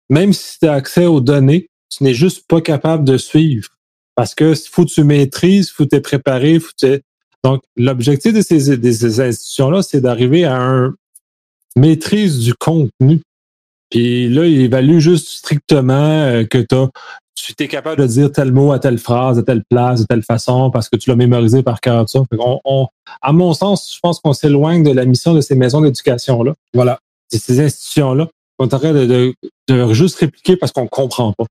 même si tu as accès aux données, tu n'es juste pas capable de suivre. Parce que faut que tu maîtrises, faut que tu préparé, faut que Donc, l'objectif de ces, institutions-là, c'est d'arriver à une maîtrise du contenu. Puis là, il évalue juste strictement euh, que as, tu es capable de dire tel mot à telle phrase, à telle place, de telle façon, parce que tu l'as mémorisé par cœur. Ça. On, à mon sens, je pense qu'on s'éloigne de la mission de ces maisons d'éducation-là. Voilà. De ces institutions-là. On est en train de, de juste répliquer parce qu'on comprend pas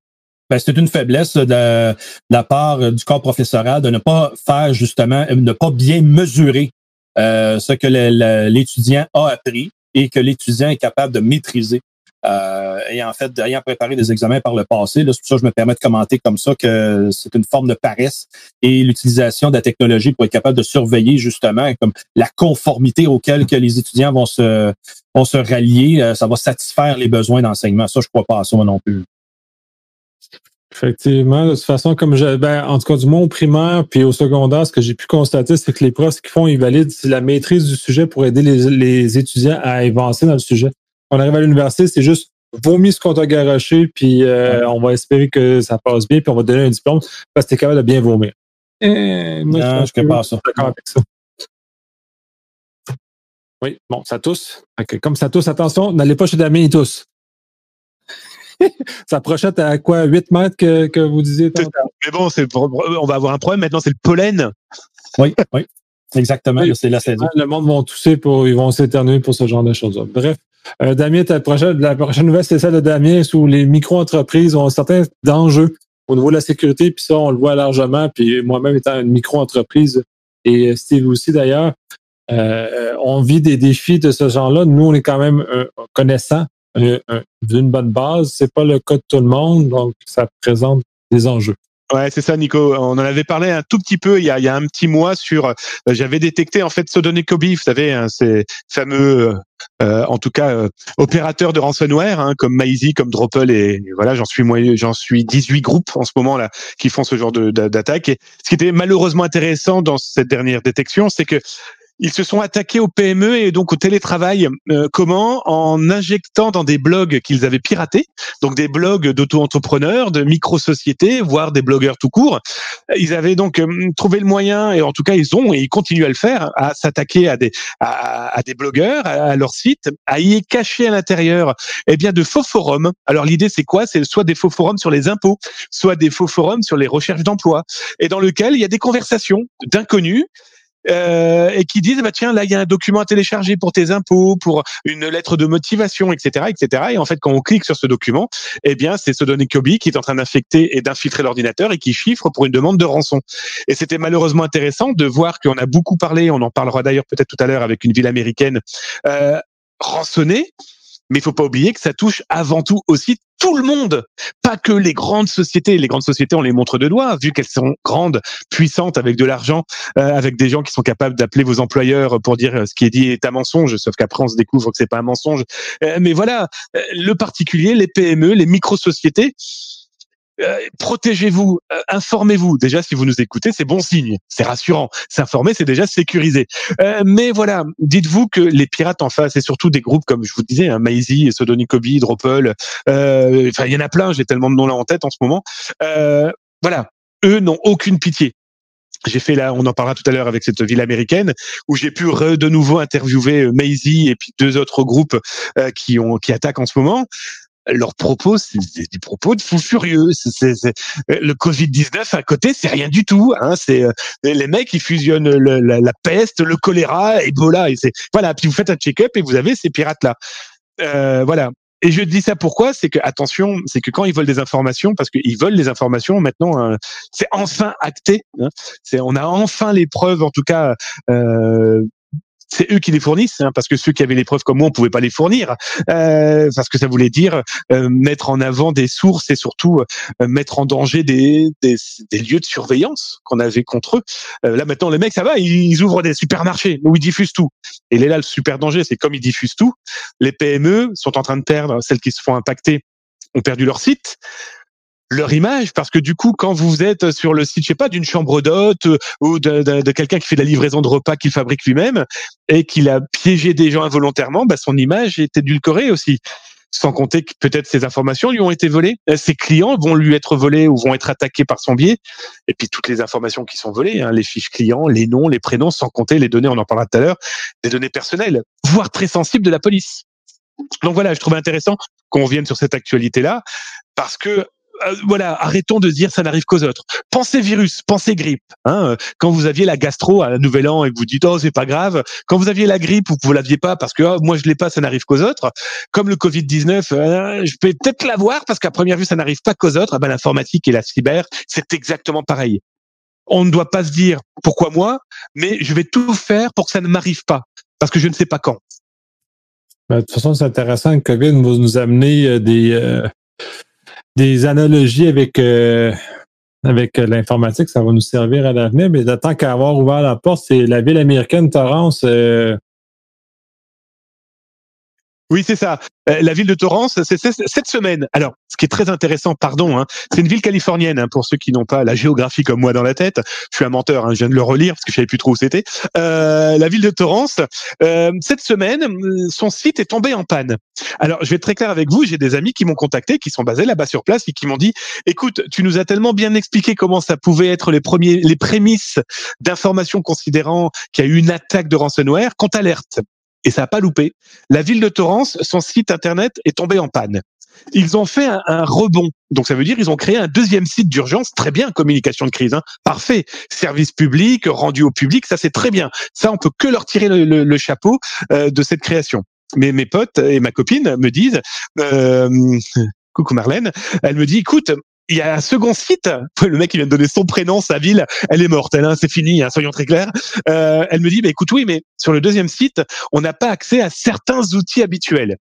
ben, c'est une faiblesse de, la part du corps professoral de ne pas faire justement, euh, ne pas bien mesurer euh, ce que l'étudiant a appris et que l'étudiant est capable de maîtriser. Euh, et en fait, ayant préparé des examens par le passé, c'est pour ça que je me permets de commenter comme ça que c'est une forme de paresse et l'utilisation de la technologie pour être capable de surveiller justement comme la conformité auquel que les étudiants vont se vont se rallier, euh, ça va satisfaire les besoins d'enseignement. Ça, je crois pas à ça non plus. Effectivement, de toute façon, comme je, ben, en tout cas, du moins au primaire puis au secondaire, ce que j'ai pu constater, c'est que les profs, ce qu'ils font, ils valident la maîtrise du sujet pour aider les, étudiants à avancer dans le sujet. On arrive à l'université, c'est juste vomis ce qu'on t'a garoché, puis euh, on va espérer que ça passe bien, puis on va donner un diplôme parce que t'es capable de bien vomir. Eh, moi, non, je, pas ça. D'accord avec ça. Oui, bon, ça tousse. Comme ça tousse, attention, n'allez pas chez Damien, il tousse. (laughs) ça prochette à quoi 8 mètres que, que vous disiez Mais bon, on va avoir un problème maintenant, c'est le pollen. Oui, oui. Exactement, c'est la saison. Le monde va tousser pour, ils vont s'éternuer pour ce genre de choses. Bref, euh, Damien, ta prochaine, la prochaine nouvelle, c'est celle de Damien, où les micro-entreprises ont certains enjeux au niveau de la sécurité, puis ça, on le voit largement. Puis moi-même étant une micro-entreprise, et Steve aussi d'ailleurs, euh, on vit des défis de ce genre-là. Nous, on est quand même euh, connaissants d'une bonne base. C'est pas le cas de tout le monde, donc ça présente des enjeux. Ouais, c'est ça, Nico. On en avait parlé un tout petit peu il y a, un petit mois sur. Euh, j'avais détecté en fait Sodonicobi, vous savez, hein, ces fameux, euh, en tout cas, euh, opérateurs de ransomware hein, comme Maizy, comme Dropple et, voilà, j'en suis j'en suis 18 groupes en ce moment là qui font ce genre d'attaque. Et ce qui était malheureusement intéressant dans cette dernière détection, c'est que Ils se sont attaqués aux PME et donc au télétravail. Euh, comment? En injectant dans des blogs qu'ils avaient piratés, donc des blogs d'auto-entrepreneurs, de micro-sociétés, voire des blogueurs tout court. Ils avaient donc euh, trouvé le moyen, et en tout cas ils ont, et ils continuent à le faire, à s'attaquer à des, à, des blogueurs, à, leur site, à y cacher à l'intérieur eh bien de faux forums. Alors l'idée c'est quoi? C'est soit des faux forums sur les impôts, soit des faux forums sur les recherches d'emploi, et dans lequel il y a des conversations d'inconnus euh, et qui disent bah tiens là il y a un document à télécharger pour tes impôts, pour une lettre de motivation, etc., etc. Et en fait quand on clique sur ce document, eh bien c'est Sodonic Kobe qui est en train d'infecter et d'infiltrer l'ordinateur et qui chiffre pour une demande de rançon. Et c'était malheureusement intéressant de voir qu'on a beaucoup parlé, on en parlera d'ailleurs peut-être tout à l'heure avec une ville américaine euh, rançonnée mais il faut pas oublier que ça touche avant tout aussi tout le monde, pas que les grandes sociétés. Les grandes sociétés, on les montre de doigts, vu qu'elles sont grandes, puissantes, avec de l'argent, euh, avec des gens qui sont capables d'appeler vos employeurs pour dire euh, ce qui est dit est un mensonge, sauf qu'après on se découvre que c'est pas un mensonge. Euh, mais voilà, le particulier, les PME, les micro-sociétés, euh, protégez-vous, euh, informez-vous. Déjà, si vous nous écoutez, c'est bon signe, c'est rassurant. S'informer, c'est déjà sécurisé. Euh, mais voilà, dites-vous que les pirates en face, et surtout des groupes comme je vous disais, hein, Maisie, Sodonicobi, Dropple, enfin il y en a plein, j'ai tellement de noms là en tête en ce moment. voilà, eux n'ont aucune pitié. J'ai fait là, on en parlera tout à l'heure avec cette ville américaine où j'ai pu de nouveau interviewer Maisie et puis deux autres groupes qui ont qui attaquent en ce moment leurs propos, c'est des propos de fous furieux. C'est, le Covid-19 à côté, c'est rien du tout. Hein. C'est euh, les mecs qui fusionnent la, peste, le choléra, Ebola. Et c'est voilà. Puis vous faites un check-up et vous avez ces pirates là. Euh, voilà. Et je dis ça pourquoi? C'est que attention, c'est que quand ils veulent des informations, parce qu'ils veulent les informations maintenant, euh, c'est enfin acté. Hein. on a enfin les preuves, en tout cas euh, c'est eux qui les fournissent, hein, parce que ceux qui avaient les preuves comme moi, on pouvait pas les fournir, euh, parce que ça voulait dire euh, mettre en avant des sources et surtout euh, mettre en danger des, lieux de surveillance qu'on avait contre eux. Euh, là maintenant, les mecs, ça va, ils, ouvrent des supermarchés où ils diffusent tout. Et là, le super danger, c'est comme ils diffusent tout, les PME sont en train de perdre, celles qui se font impacter ont perdu leur site leur image parce que du coup quand vous êtes sur le site je sais pas d'une chambre d'hôte euh, ou de, de, quelqu'un qui fait de la livraison de repas qu'il fabrique lui-même et qu'il a piégé des gens involontairement bah son image est édulcorée aussi. Sans compter que peut-être ses informations lui ont été volées. Euh, ses clients vont lui être volés ou vont être attaqués par son biais. Et puis toutes les informations qui sont volées hein, les fiches clients les noms les prénoms sans compter les données on en parlera tout à l'heure des données personnelles voire très sensibles de la police. Donc voilà, je trouvais intéressant qu'on vienne sur cette actualité là parce que euh, voilà, arrêtons de dire ça n'arrive qu'aux autres. Pensez virus, pensez grippe. Hein. Quand vous aviez la gastro à la Nouvel An et vous dites oh c'est pas grave. Quand vous aviez la grippe ou vous l'aviez pas parce que oh, moi je l'ai pas, ça n'arrive qu'aux autres. Comme le Covid 19, euh, je peux peut-être l'avoir parce qu'à première vue ça n'arrive pas qu'aux autres. Ah ben, l'informatique et la cyber, c'est exactement pareil. On ne doit pas se dire pourquoi moi, mais je vais tout faire pour que ça ne m'arrive pas parce que je ne sais pas quand. Ben, de toute façon, c'est intéressant que Covid nous amener euh, des analogies avec, euh, avec l'informatique, ça va nous servir à l'avenir. Mais tant qu'à avoir ouvert la porte, c'est la ville américaine Torrance. Euh, oui, c'est ça. Euh, la ville de Torrance, c'est cette semaine. Alors, ce qui est très intéressant, pardon, hein, c'est une ville californienne, hein, pour ceux qui n'ont pas la géographie comme moi dans la tête. Je suis un menteur, hein, je viens de le relire parce que je savais plus trop où c'était. Euh, la ville de Torrance, euh, cette semaine, son site est tombé en panne. Alors, je vais être très clair avec vous, j'ai des amis qui m'ont contacté, qui sont basés là-bas sur place et qui m'ont dit, écoute, tu nous as tellement bien expliqué comment ça pouvait être les premiers, les prémices d'informations considérant qu'il y a eu une attaque de ransomware, qu'on t'alerte et ça n'a pas loupé. La ville de Torrance, son site internet est tombé en panne. Ils ont fait un, rebond. Donc ça veut dire ils ont créé un deuxième site d'urgence. Très bien, communication de crise. Hein. Parfait. Service public, rendu au public, ça c'est très bien. Ça, on peut que leur tirer le, chapeau euh, de cette création. Mais mes potes et ma copine me disent... Euh, (laughs) coucou Marlène, elle me dit, écoute, il y a un second site. (laughs) Le mec, il vient de donner son prénom, sa ville. Elle est morte. Elle, hein, c'est fini. Hein, soyons très clairs. Euh, elle me dit, bah, écoute, oui, mais sur le deuxième site, on n'a pas accès à certains outils habituels.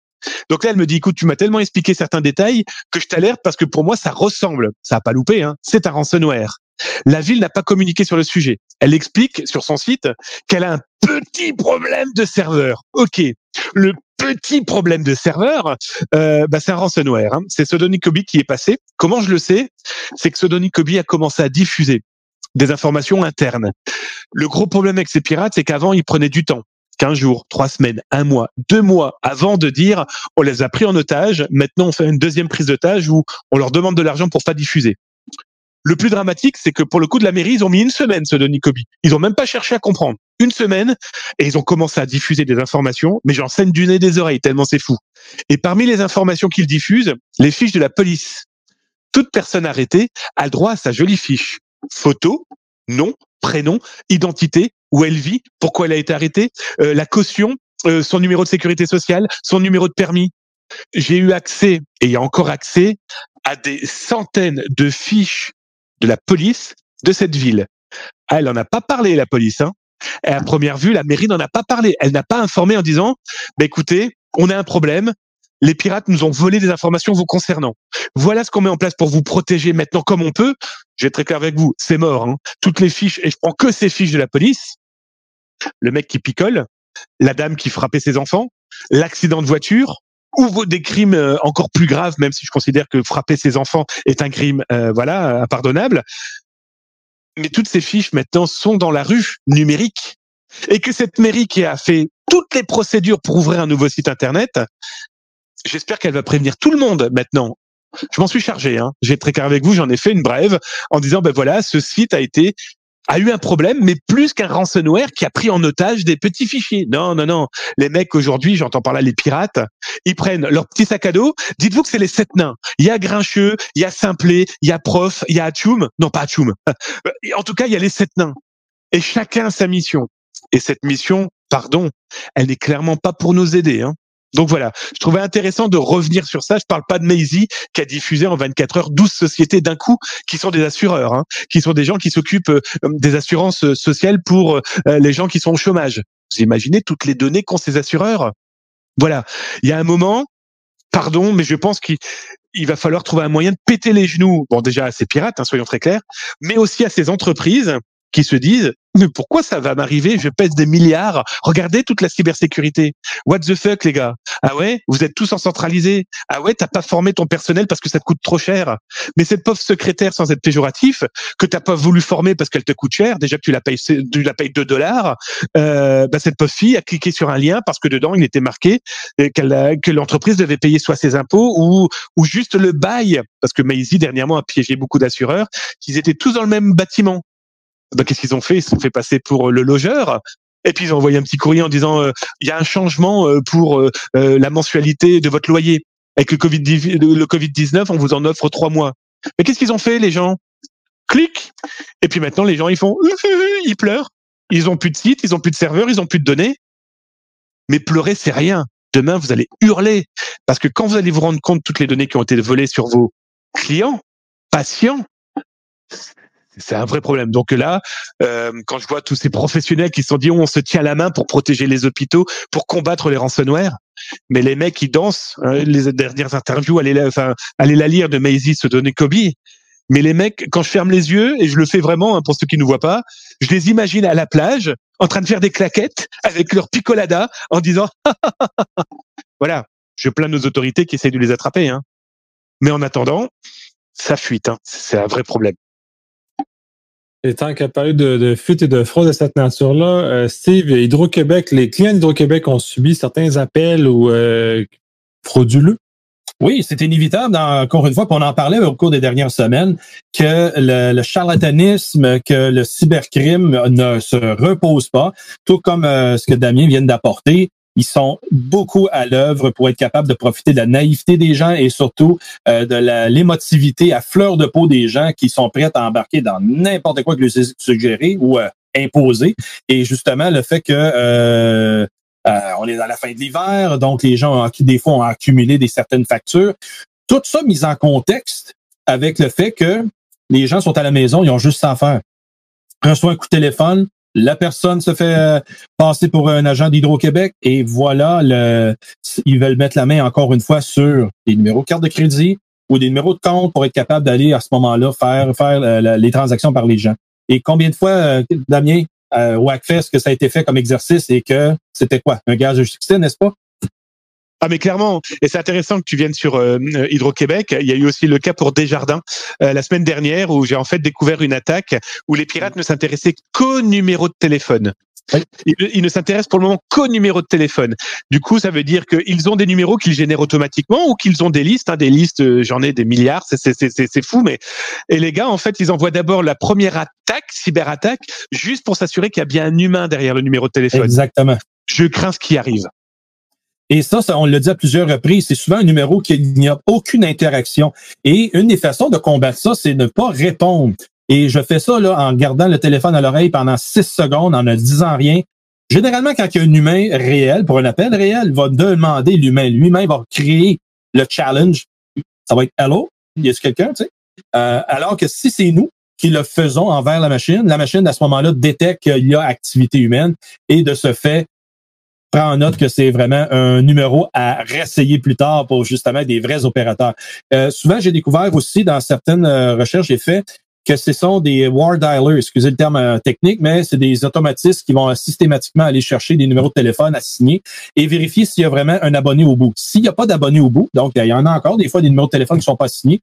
Donc là, elle me dit, écoute, tu m'as tellement expliqué certains détails que je t'alerte parce que pour moi, ça ressemble. Ça a pas loupé. Hein, c'est un ransomware. La ville n'a pas communiqué sur le sujet. Elle explique sur son site qu'elle a un petit problème de serveur. Ok. Petit problème de serveur, euh, bah, c'est un ransomware. Hein. C'est Sodonicobi qui est passé. Comment je le sais? C'est que Sodonicobi a commencé à diffuser des informations internes. Le gros problème avec ces pirates, c'est qu'avant, ils prenaient du temps. 15 jours, 3 semaines, un mois, deux mois avant de dire on les a pris en otage, maintenant on fait une deuxième prise d'otage où on leur demande de l'argent pour pas diffuser. Le plus dramatique, c'est que pour le coup de la mairie, ils ont mis une semaine, ce Kobe. Ils ont même pas cherché à comprendre. Une semaine, et ils ont commencé à diffuser des informations, mais j'en du nez des oreilles, tellement c'est fou. Et parmi les informations qu'ils diffusent, les fiches de la police. Toute personne arrêtée a droit à sa jolie fiche. Photo, nom, prénom, identité, où elle vit, pourquoi elle a été arrêtée, euh, la caution, euh, son numéro de sécurité sociale, son numéro de permis. J'ai eu accès, et il y a encore accès, à des centaines de fiches de la police de cette ville. Ah, elle n'en a pas parlé, la police. Hein. À première vue, la mairie n'en a pas parlé. Elle n'a pas informé en disant, bah, écoutez, on a un problème, les pirates nous ont volé des informations vous concernant. Voilà ce qu'on met en place pour vous protéger maintenant comme on peut. Je vais être très clair avec vous, c'est mort. Hein. Toutes les fiches, et je prends que ces fiches de la police. Le mec qui picole, la dame qui frappait ses enfants, l'accident de voiture, ou des crimes euh, encore plus graves, même si je considère que frapper ses enfants est un crime, euh, voilà, impardonnable. Mais toutes ces fiches maintenant sont dans la rue numérique et que cette mairie qui a fait toutes les procédures pour ouvrir un nouveau site internet, j'espère qu'elle va prévenir tout le monde maintenant. Je m'en suis chargé, hein. J'ai très clair avec vous, j'en ai fait une brève en disant ben voilà, ce site a été a eu un problème, mais plus qu'un ransomware qui a pris en otage des petits fichiers. Non, non, non. Les mecs aujourd'hui, j'entends par là les pirates, ils prennent leur petit sac à dos. Dites-vous que c'est les sept nains. Il y a Grincheux, il y a Simplet, il y a Prof, il y a Atchoum. Non, pas Atchoum. (laughs) En tout cas, il y a les sept nains. Et chacun a sa mission. Et cette mission, pardon, elle n'est clairement pas pour nous aider. Hein. Donc voilà, je trouvais intéressant de revenir sur ça. Je parle pas de Maisie qui a diffusé en 24 heures 12 sociétés d'un coup qui sont des assureurs, hein, qui sont des gens qui s'occupent euh, des assurances euh, sociales pour euh, les gens qui sont au chômage. Vous imaginez toutes les données qu'ont ces assureurs? Voilà, il y a un moment, pardon, mais je pense qu'il va falloir trouver un moyen de péter les genoux. Bon, déjà à ces pirates, hein, soyons très clairs, mais aussi à ces entreprises qui se disent mais pourquoi ça va m'arriver? Je pèse des milliards. Regardez toute la cybersécurité. What the fuck, les gars? Ah ouais? Vous êtes tous en centralisé? Ah ouais? T'as pas formé ton personnel parce que ça te coûte trop cher? Mais cette pauvre secrétaire, sans être péjoratif, que t'as pas voulu former parce qu'elle te coûte cher, déjà que tu la payes, tu la payes 2 dollars. Euh, bah cette pauvre fille a cliqué sur un lien parce que dedans il était marqué qu'elle que l'entreprise devait payer soit ses impôts ou ou juste le bail parce que Maisie dernièrement a piégé beaucoup d'assureurs. Ils étaient tous dans le même bâtiment. Bah, qu'est-ce qu'ils ont fait? Ils se sont fait passer pour euh, le logeur. Et puis ils ont envoyé un petit courrier en disant euh, il y a un changement euh, pour la mensualité de votre loyer. Avec le Covid le Covid 19, on vous en offre trois mois. Mais qu'est-ce qu'ils ont fait les gens? Clic. Et puis maintenant les gens ils font (laughs) ils pleurent. Ils ont plus de site, ils ont plus de serveurs, ils ont plus de données. Mais pleurer c'est rien. Demain vous allez hurler parce que quand vous allez vous rendre compte de toutes les données qui ont été volées sur vos clients, patients, c'est un vrai problème. Donc là, euh, quand je vois tous ces professionnels qui se sont dit on se tient la main pour protéger les hôpitaux, pour combattre les ransomware, mais les mecs qui dansent, hein, les dernières interviews, allez la, enfin, allez la lire de Maisie se donner Kobe. Mais les mecs, quand je ferme les yeux et je le fais vraiment hein, pour ceux qui ne voient pas, je les imagine à la plage en train de faire des claquettes avec leur picolada en disant (laughs) voilà, je plains nos autorités qui essayent de les attraper. Hein. Mais en attendant, ça fuite. Hein. C'est un vrai problème. Et tant qu'à parler de, de, fuite et de fraude de cette nature-là, euh, Steve, Hydro-Québec, les clients d'Hydro-Québec ont subi certains appels ou euh, frauduleux? Oui, c'est inévitable, encore une fois, qu'on en parlait au cours des dernières semaines, que le, charlatanisme, que le cybercrime ne se repose pas, tout comme euh, ce que Damien vient d'apporter ils sont beaucoup à l'œuvre pour être capables de profiter de la naïveté des gens et surtout euh, de l'émotivité à fleur de peau des gens qui sont prêts à embarquer dans n'importe quoi que leur suggérer ou euh. Et justement, le fait que euh, on est dans la fin de l'hiver, donc les gens qui des fois ont accumulé des certaines factures. Tout ça mis en contexte avec le fait que les gens sont à la maison, ils ont juste ça à faire. Reçoit un coup de téléphone, la personne se fait euh, passer pour un agent d'Hydro-Québec et voilà, le, ils veulent mettre la main encore une fois sur des numéros de carte de crédit ou des numéros de compte pour être capable d'aller à ce moment-là faire faire euh, les transactions par les gens. Et combien de fois, euh, Damien, euh, au Hackfest, que ça a été fait comme exercice et que c'était quoi? Un gage de succès, n'est-ce pas? Ah mais clairement, et c'est intéressant que tu viennes sur euh, Hydro-Québec. Il y a eu aussi le cas pour Desjardins euh, la semaine dernière où j'ai en fait découvert une attaque où les pirates ne s'intéressaient qu'au numéro de téléphone. Ils, ne s'intéressent pour le moment qu'au numéro de téléphone. Du coup, ça veut dire qu'ils ont des numéros qu'ils génèrent automatiquement ou qu'ils ont des listes. Hein, des listes, euh, j'en ai des milliards, c'est fou. Mais et les gars, en fait, ils envoient d'abord la première attaque, cyberattaque, juste pour s'assurer qu'il y a bien un humain derrière le numéro de téléphone. Exactement. Je crains ce qui arrive. Et ça, ça on l'a dit à plusieurs reprises, c'est souvent un numéro qui n'y a aucune interaction. Et une des façons de combattre ça, c'est de ne pas répondre. Et je fais ça là, en gardant le téléphone à l'oreille pendant six secondes, en ne disant rien. Généralement, quand il y a un humain réel, pour un appel réel, va demander l'humain. Lui-même va créer le challenge. Ça va être Hello, y a quelqu'un, tu sais? Euh, alors que si c'est nous qui le faisons envers la machine, la machine, à ce moment-là, détecte qu'il y a activité humaine et de ce fait, prend en note que c'est vraiment un numéro à réessayer plus tard pour justement des vrais opérateurs. Euh, souvent, j'ai découvert aussi dans certaines euh, recherches j'ai fait que ce sont des war dialers, excusez le terme euh, technique, mais c'est des automatistes qui vont systématiquement aller chercher des numéros de téléphone à signer et vérifier s'il y a vraiment un abonné au bout. S'il n'y a pas d'abonné au bout, donc il y en a encore des fois des numéros de téléphone qui sont pas signés,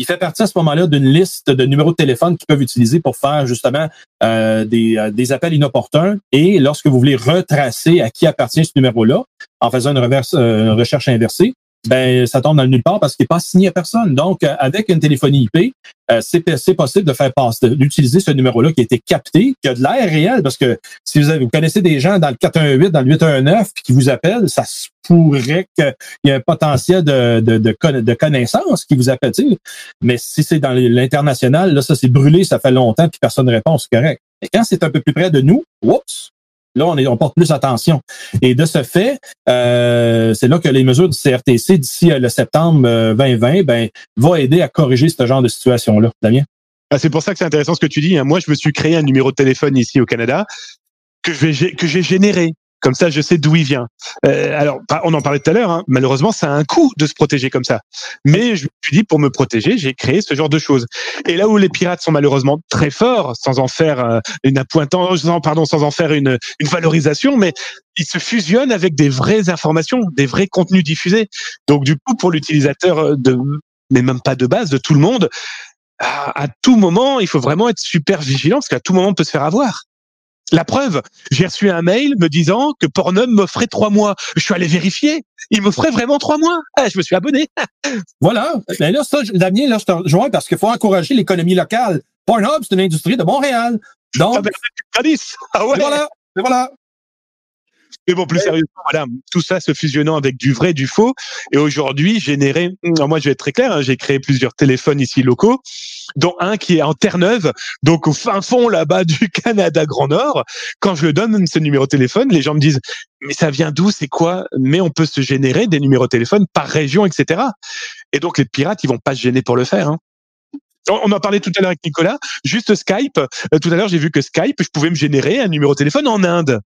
il fait partie à ce moment-là d'une liste de numéros de téléphone qu'ils peuvent utiliser pour faire justement euh, des, euh, des, appels inopportuns. Et lorsque vous voulez retracer à qui appartient ce numéro-là, en faisant une, reverse, une recherche inversée, ben ça tombe dans le nulle part parce qu'il n'est pas signé à personne. Donc, euh, avec une téléphonie IP, euh, c'est possible de faire passer, d'utiliser ce numéro-là qui a été capté, qui a de l'air réel, parce que si vous, avez, vous connaissez des gens dans le 418, dans le 819, puis qui vous appellent, ça se pourrait qu'il y ait un potentiel de, de, de, connaissance qui vous appelle. Mais si c'est dans l'international, là, ça c'est brûlé, ça fait longtemps, puis personne ne répond, c'est correct. Et quand c'est un peu plus près de nous, oups, Là, on, est, on porte plus attention. Et de ce fait, euh, c'est là que les mesures du CRTC d'ici euh, le septembre 2020 euh, ben, vont aider à corriger ce genre de situation-là. Damien? Ah, c'est pour ça que c'est intéressant ce que tu dis. Hein. Moi, je me suis créé un numéro de téléphone ici au Canada que j'ai généré comme ça, je sais d'où il vient. Euh, alors, on en parlait tout à l'heure. Hein. Malheureusement, ça a un coût de se protéger comme ça. Mais je me suis dit, pour me protéger, j'ai créé ce genre de choses. Et là où les pirates sont malheureusement très forts, sans en faire euh, une appointance, pardon, sans en faire une, une valorisation, mais ils se fusionnent avec des vraies informations, des vrais contenus diffusés. Donc, du coup, pour l'utilisateur euh, de, mais même pas de base, de tout le monde, à, à tout moment, il faut vraiment être super vigilant parce qu'à tout moment, on peut se faire avoir. La preuve, j'ai reçu un mail me disant que Pornhub m'offrait trois mois. Je suis allé vérifier. Il m'offrait vraiment trois mois. Ah, je me suis abonné. (laughs) voilà. Mais là, ça, Damien, là, je te rejoins parce qu'il faut encourager l'économie locale. Pornhub, c'est une industrie de Montréal. Donc, ah, ben, ah ouais. voilà. voilà. Mais bon, plus sérieusement, voilà, tout ça se fusionnant avec du vrai, du faux. Et aujourd'hui, générer, moi je vais être très clair, hein, j'ai créé plusieurs téléphones ici locaux, dont un qui est en Terre-Neuve, donc au fin fond là-bas (laughs) du Canada Grand Nord. Quand je le donne ce numéro de téléphone, les gens me disent, mais ça vient d'où, c'est quoi? Mais on peut se générer des numéros de téléphone par région, etc. Et donc les pirates, ils vont pas se gêner pour le faire. Hein. On en parlait tout à l'heure avec Nicolas. Juste Skype. Euh, tout à l'heure, j'ai vu que Skype, je pouvais me générer un numéro de téléphone en Inde.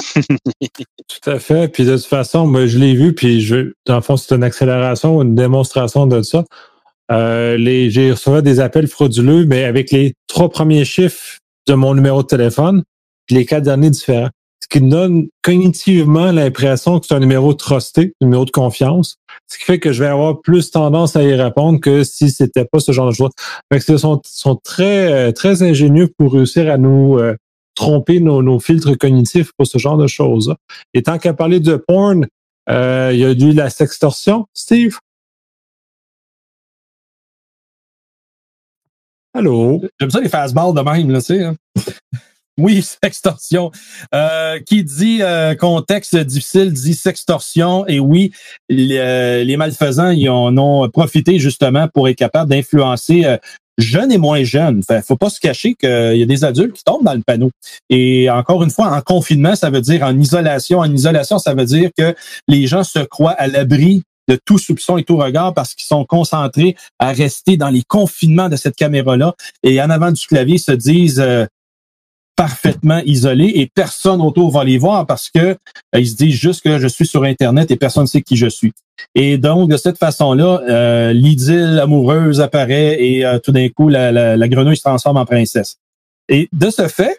(laughs) Tout à fait. Puis de toute façon, moi, je l'ai vu, puis je, dans le fond, c'est une accélération, une démonstration de ça. Euh, j'ai reçu des appels frauduleux, mais avec les trois premiers chiffres de mon numéro de téléphone, puis les quatre derniers différents. Ce qui donne cognitivement l'impression que c'est un numéro trusté, un numéro de confiance. Ce qui fait que je vais avoir plus tendance à y répondre que si c'était pas ce genre de choses. Fait que sont, sont très, très ingénieux pour réussir à nous euh, tromper nos, filtres cognitifs pour ce genre de choses. Et tant qu'à parler de porn, euh, il y a eu la sextorsion, Steve? Allô? J'aime ça les fastballs de même, là, tu sais. Hein. (laughs) Oui, sextorsion. Euh, qui dit euh, contexte difficile dit sextorsion. Et oui, les, malfaisants en ont profité justement pour être capables d'influencer jeunes et moins jeunes. Fait, faut pas se cacher qu'il y a des adultes qui tombent dans le panneau. Et encore une fois, en confinement, ça veut dire en isolation. En isolation, ça veut dire que les gens se croient à l'abri de tout soupçon et tout regard parce qu'ils sont concentrés à rester dans les confinements de cette caméra-là et en avant du clavier se disent euh, parfaitement isolés et personne autour va les voir parce que euh, ils se disent juste que je suis sur Internet et personne ne sait qui je suis. Et donc, de cette façon-là, euh, l'idylle amoureuse apparaît et euh, tout d'un coup, la, la, grenouille se transforme en princesse. Et de ce fait,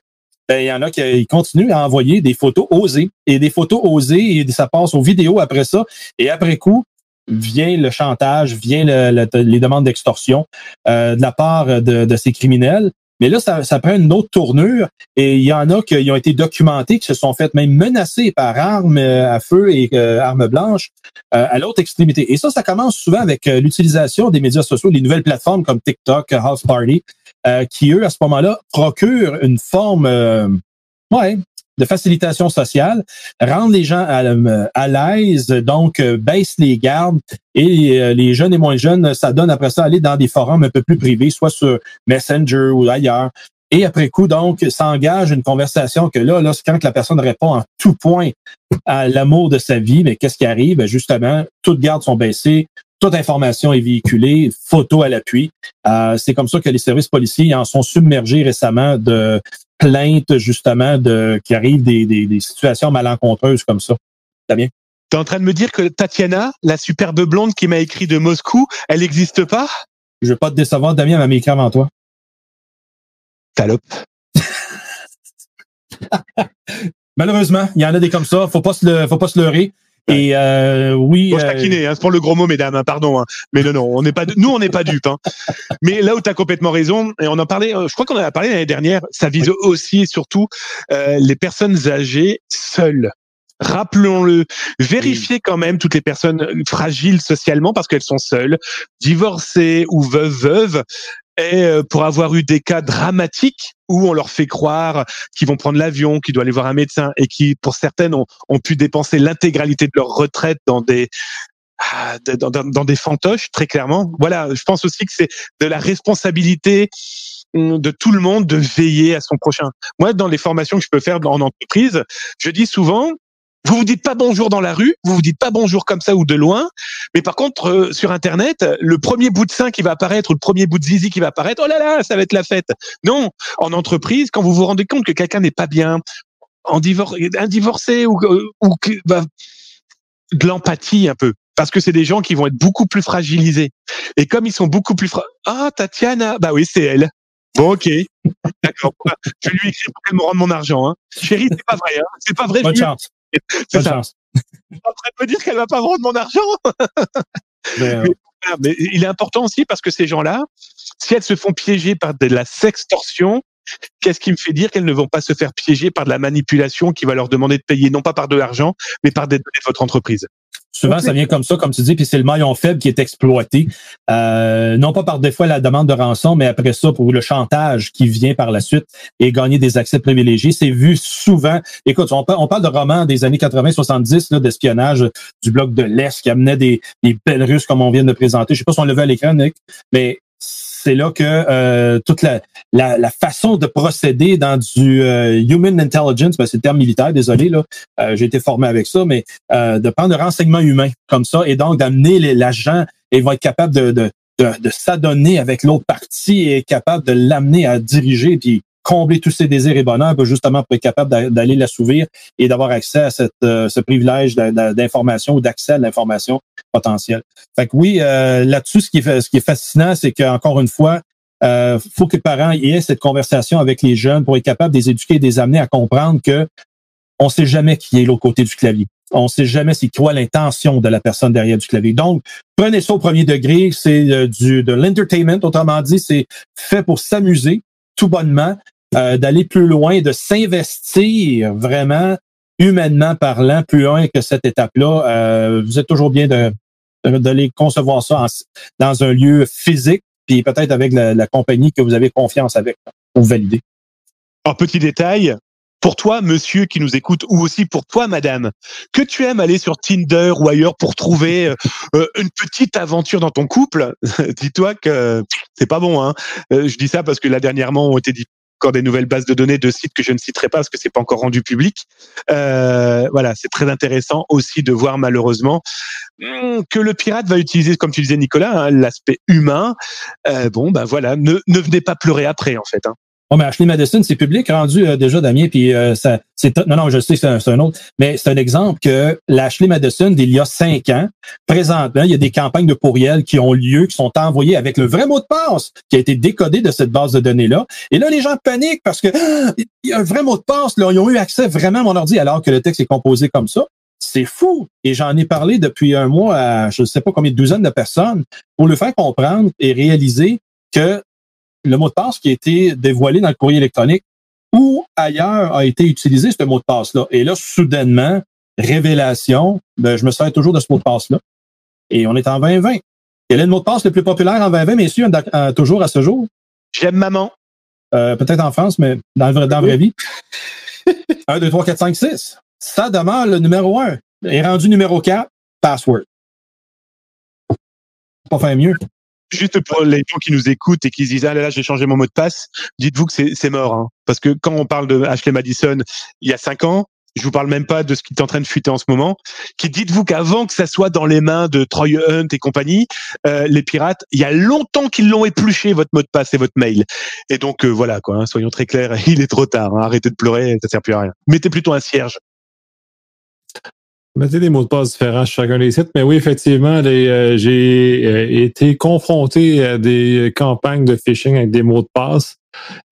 ben, il y en a qui continuent à envoyer des photos osées. Et des photos osées, et ça passe aux vidéos après ça. Et après coup, vient le chantage, vient les demandes d'extorsion euh, de la part de, de, ces criminels. Mais là, ça, ça, prend une autre tournure et il y en a qui ont été documentés, qui se sont fait même menacés par armes à feu et euh, armes blanches euh, à l'autre extrémité. Et ça, ça commence souvent avec euh, l'utilisation des médias sociaux, des nouvelles plateformes comme TikTok, House Party, qui, eux, à ce moment-là, procurent une forme ouais, de facilitation sociale, rendre les gens à, l'aise, donc euh, baisse les gardes et euh, les jeunes et moins jeunes, ça donne après ça aller dans des forums un peu plus privés, soit sur Messenger ou ailleurs. Et après coup, donc, s'engage une conversation que là, là, quand la personne répond en tout point à l'amour de sa vie, mais qu'est-ce qui arrive? Ben, justement, toutes gardes sont baissées, toute information est véhiculée, photo à l'appui. Euh, c'est comme ça que les services policiers en sont submergés récemment de plaintes justement de qui arrivent des, des, situations malencontreuses comme ça. Bien? T'es en train de me dire que Tatiana, la superbe blonde qui m'a écrit de Moscou, elle n'existe pas? Je veux pas te décevoir, Damien m'a écrit avant toi. Salope. (laughs) Malheureusement, il y en a des comme ça. Faut pas se le, faut pas se leurrer. Et euh, oui, euh... hein, c'est pour le gros mot, mesdames. Hein, pardon, hein. mais non, non, on n'est pas, nous, on n'est pas dupes. Hein. mais là où tu as complètement raison, et on en parlait, euh, je crois qu'on en a parlé l'année dernière, ça vise aussi et surtout euh, les personnes âgées seules. Rappelons-le, vérifiez quand même toutes les personnes fragiles socialement parce qu'elles sont seules, divorcées ou veuves, veuves, et euh, pour avoir eu des cas dramatiques où on leur fait croire qu'ils vont prendre l'avion, qu'ils doivent aller voir un médecin et qui, pour certaines, ont, ont pu dépenser l'intégralité de leur retraite dans des ah, dans, dans, des fantoches, très clairement. Voilà, je pense aussi que c'est de la responsabilité hum, de tout le monde de veiller à son prochain. Moi, dans les formations que je peux faire en entreprise, je dis souvent, vous vous dites pas bonjour dans la rue, vous vous dites pas bonjour comme ça ou de loin, mais par contre euh, sur internet, le premier bout de sein qui va apparaître ou le premier bout de zizi qui va apparaître, oh là là, ça va être la fête. Non, en entreprise, quand vous vous rendez compte que quelqu'un n'est pas bien, en divor un divorcé ou, euh, ou bah, de l'empathie un peu parce que c'est des gens qui vont être beaucoup plus fragilisés. Et comme ils sont beaucoup plus ah Tatiana, bah oui c'est elle. Bon ok, d'accord. Je lui écris pour qu'elle me rende mon argent. Hein. Chérie, c'est pas vrai. Hein. C'est pas vrai. Bonne chance. C'est ça. On me dire qu'elle va pas rendre mon argent. (laughs) Euh, mais, il est important aussi parce que ces gens-là, si elles se font piéger par de la sextorsion, qu'est-ce qui me fait dire qu'elles ne vont pas se faire piéger par de la manipulation qui va leur demander de payer non pas par de l'argent, mais par des données de votre entreprise? Souvent, ça vient comme ça, comme tu dis, puis c'est le maillon faible qui est exploité. Euh, non pas par des fois la demande de rançon, mais après ça, pour le chantage qui vient par la suite et gagner des accès privilégiés. C'est vu souvent. Écoute, on, parle, on parle de romans des années 80-70 d'espionnage du bloc de l'Est qui amenait des, des belles Russes comme on vient de présenter. Je sais pas si on le veut à l'écran, Nick, mais c'est là que euh, toute la, la, façon de procéder dans du euh, human intelligence, ben c'est le terme militaire, désolé, là, euh, j'ai été formé avec ça, mais de prendre le renseignement humain comme ça et donc d'amener l'agent et va être capable de, de, de, s'adonner avec l'autre partie et capable de l'amener à diriger puis combler tous ses désirs et bonheurs justement pour être capable d'aller l'assouvir et d'avoir accès à cette, ce privilège d'information ou d'accès à l'information potentiel. Fait que oui, euh, là-dessus, ce qui est, ce qui est fascinant, c'est qu'encore une fois, euh, faut que les parents aient cette conversation avec les jeunes pour être capable de les éduquer et de les amener à comprendre que on sait jamais qui est l'autre côté du clavier. On sait jamais c'est quoi l'intention de la personne derrière du clavier. Donc, prenez ça au premier degré, c'est euh, du de l'entertainment, autrement dit, c'est fait pour s'amuser tout bonnement, euh, d'aller plus loin, de s'investir vraiment humainement parlant, plus loin que cette étape-là. Euh, vous êtes toujours bien de concevoir ça dans un lieu physique, puis peut-être avec la, compagnie que vous avez confiance avec pour valider. Un petit détail, pour toi, monsieur qui nous écoute, ou aussi pour toi, madame, que tu aimes aller sur Tinder ou ailleurs pour trouver euh, euh, une petite aventure dans ton couple, (laughs) dis-toi que c'est pas bon. Hein. Euh, je dis ça parce que là dernièrement ont été encore des nouvelles bases de données de sites que je ne citerai pas parce que c'est pas encore rendu public. Euh, voilà, c'est très intéressant aussi de voir malheureusement hmm, que le pirate va utiliser, comme tu disais Nicolas, hein, l'aspect humain. Euh, bon, ben voilà, ne, ne venez pas pleurer après en fait. Hein. Oh, mais Ashley Madison, c'est public rendu euh, déjà, Damien, puis euh, ça, c'est non, non, je sais c'est un, autre, mais c'est un exemple que l'Ashley Madison d'il y a cinq ans, présentement, il y a des campagnes de courriel qui ont lieu, qui sont envoyées avec le vrai mot de passe qui a été décodé de cette base de données-là. Et là, les gens paniquent parce que ah, il y a un vrai mot de passe, là, ils ont eu accès vraiment à mon ordi alors que le texte est composé comme ça. C'est fou. Et j'en ai parlé depuis un mois à je ne sais pas combien de douzaines de personnes pour le faire comprendre et réaliser que le mot de passe qui a été dévoilé dans le courrier électronique ou ailleurs a été utilisé ce mot de passe-là. Et là, soudainement, révélation, ben, je me sers toujours de ce mot de passe-là. Et on est en 2020. Quel est le mot de passe le plus populaire en 2020, messieurs, toujours à ce jour? J'aime maman. Euh, peut-être en France, mais dans, dans la vraie vie. 1, 2, 3, 4, 5, 6. Ça demeure le numéro 1. Et rendu numéro 4, password. Pas faire mieux juste pour les gens qui nous écoutent et qui se disent ah là là j'ai changé mon mot de passe, dites-vous que c'est mort hein. parce que quand on parle de Ashley Madison il y a cinq ans, je vous parle même pas de ce qui est en train de fuiter en ce moment, qui dites-vous qu'avant que ça soit dans les mains de Troy Hunt et compagnie, euh, les pirates, il y a longtemps qu'ils l'ont épluché votre mot de passe et votre mail. Et donc euh, voilà quoi, hein, soyons très clairs, (laughs) il est trop tard, hein, arrêtez de pleurer, ça sert plus à rien. Mettez plutôt un cierge. Mettez des mots de passe différents sur chacun des sites, mais oui, effectivement, euh, j'ai euh, été confronté à des campagnes de phishing avec des mots de passe.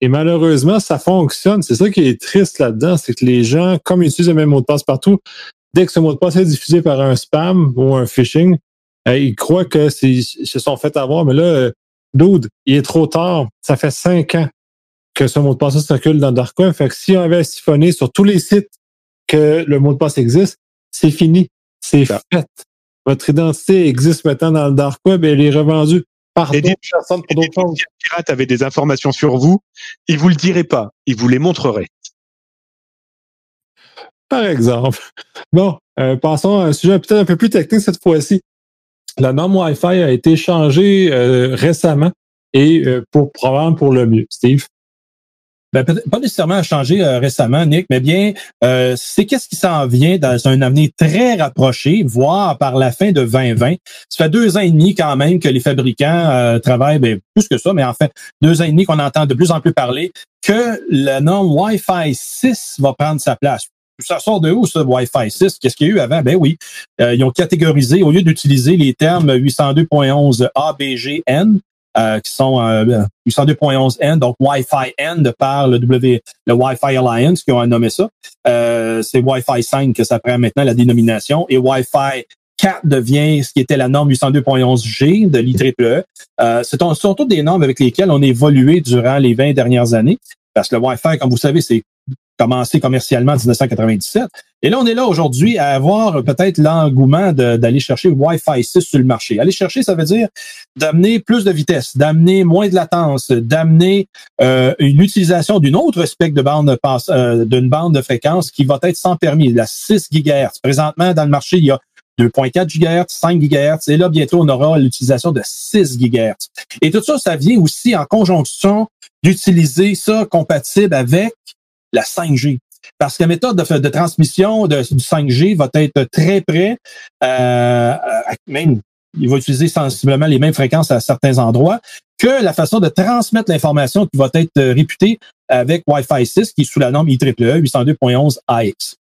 Et malheureusement, ça fonctionne. C'est ça qui est triste là-dedans, c'est que les gens, comme ils utilisent le même mot de passe partout, dès que ce mot de passe est diffusé par un spam ou un phishing, euh, ils croient que c'est, se sont fait avoir. Mais là, dude, il est trop tard. Ça fait cinq ans que ce mot de passe circule dans Dark. Fait que si on avait siphonné sur tous les sites que le mot de passe existe, c'est fini. C'est fait. Votre identité existe maintenant dans le dark web et elle est revendue par d'autres personnes pour d'autres choses. Si un pirate avait des informations sur vous, il vous le dirait pas, il vous les montrerait. Par exemple. Bon, euh, passons à un sujet peut-être un peu plus technique cette fois-ci. La norme Wi-Fi a été changée euh, récemment et euh, pour probablement pour le mieux. Steve? Ben, pas nécessairement à changer euh, récemment, Nick, mais bien, euh, c'est qu'est-ce qui s'en vient dans un avenir très rapproché, voire par la fin de 2020. Ça fait deux ans et demi quand même que les fabricants euh, travaillent, ben, plus que ça, mais en fait, deux ans et demi qu'on entend de plus en plus parler que la norme Wi-Fi 6 va prendre sa place. Ça sort de où, ça, Wi-Fi 6? Qu'est-ce qu'il y a eu avant? Ben oui, ils ont catégorisé, au lieu d'utiliser les termes 802.11 ABGN, euh, qui sont euh, 802.11n, donc Wi-Fi N de par le, w, le Wi-Fi Alliance qui ont nommé ça. Euh, c'est Wi-Fi 5 que ça prend maintenant la dénomination et Wi-Fi 4 devient ce qui était la norme 802.11g de l'IEEE. Euh, ce sont surtout des normes avec lesquelles on a évolué durant les 20 dernières années. Parce que le Wi-Fi, comme vous savez, c'est commencé commercialement en 1997. Et là, on est là aujourd'hui à avoir peut-être l'engouement d'aller chercher Wi-Fi 6 sur le marché. Aller chercher, ça veut dire d'amener plus de vitesse, d'amener moins de latence, d'amener euh, une utilisation d'une autre spectre de bande euh, d'une bande de fréquence qui va être sans permis, la 6 GHz. Présentement, dans le marché, il y a 2.4 GHz, 5 GHz, et là, bientôt, on aura l'utilisation de 6 GHz. Et tout ça, ça vient aussi en conjonction d'utiliser ça compatible avec la 5G. Parce que la méthode de, transmission de, du 5G va être très près, euh, même il va utiliser sensiblement les mêmes fréquences à certains endroits que la façon de transmettre l'information qui va être réputée avec Wi-Fi 6, qui est sous la norme IEEE 802.11ax.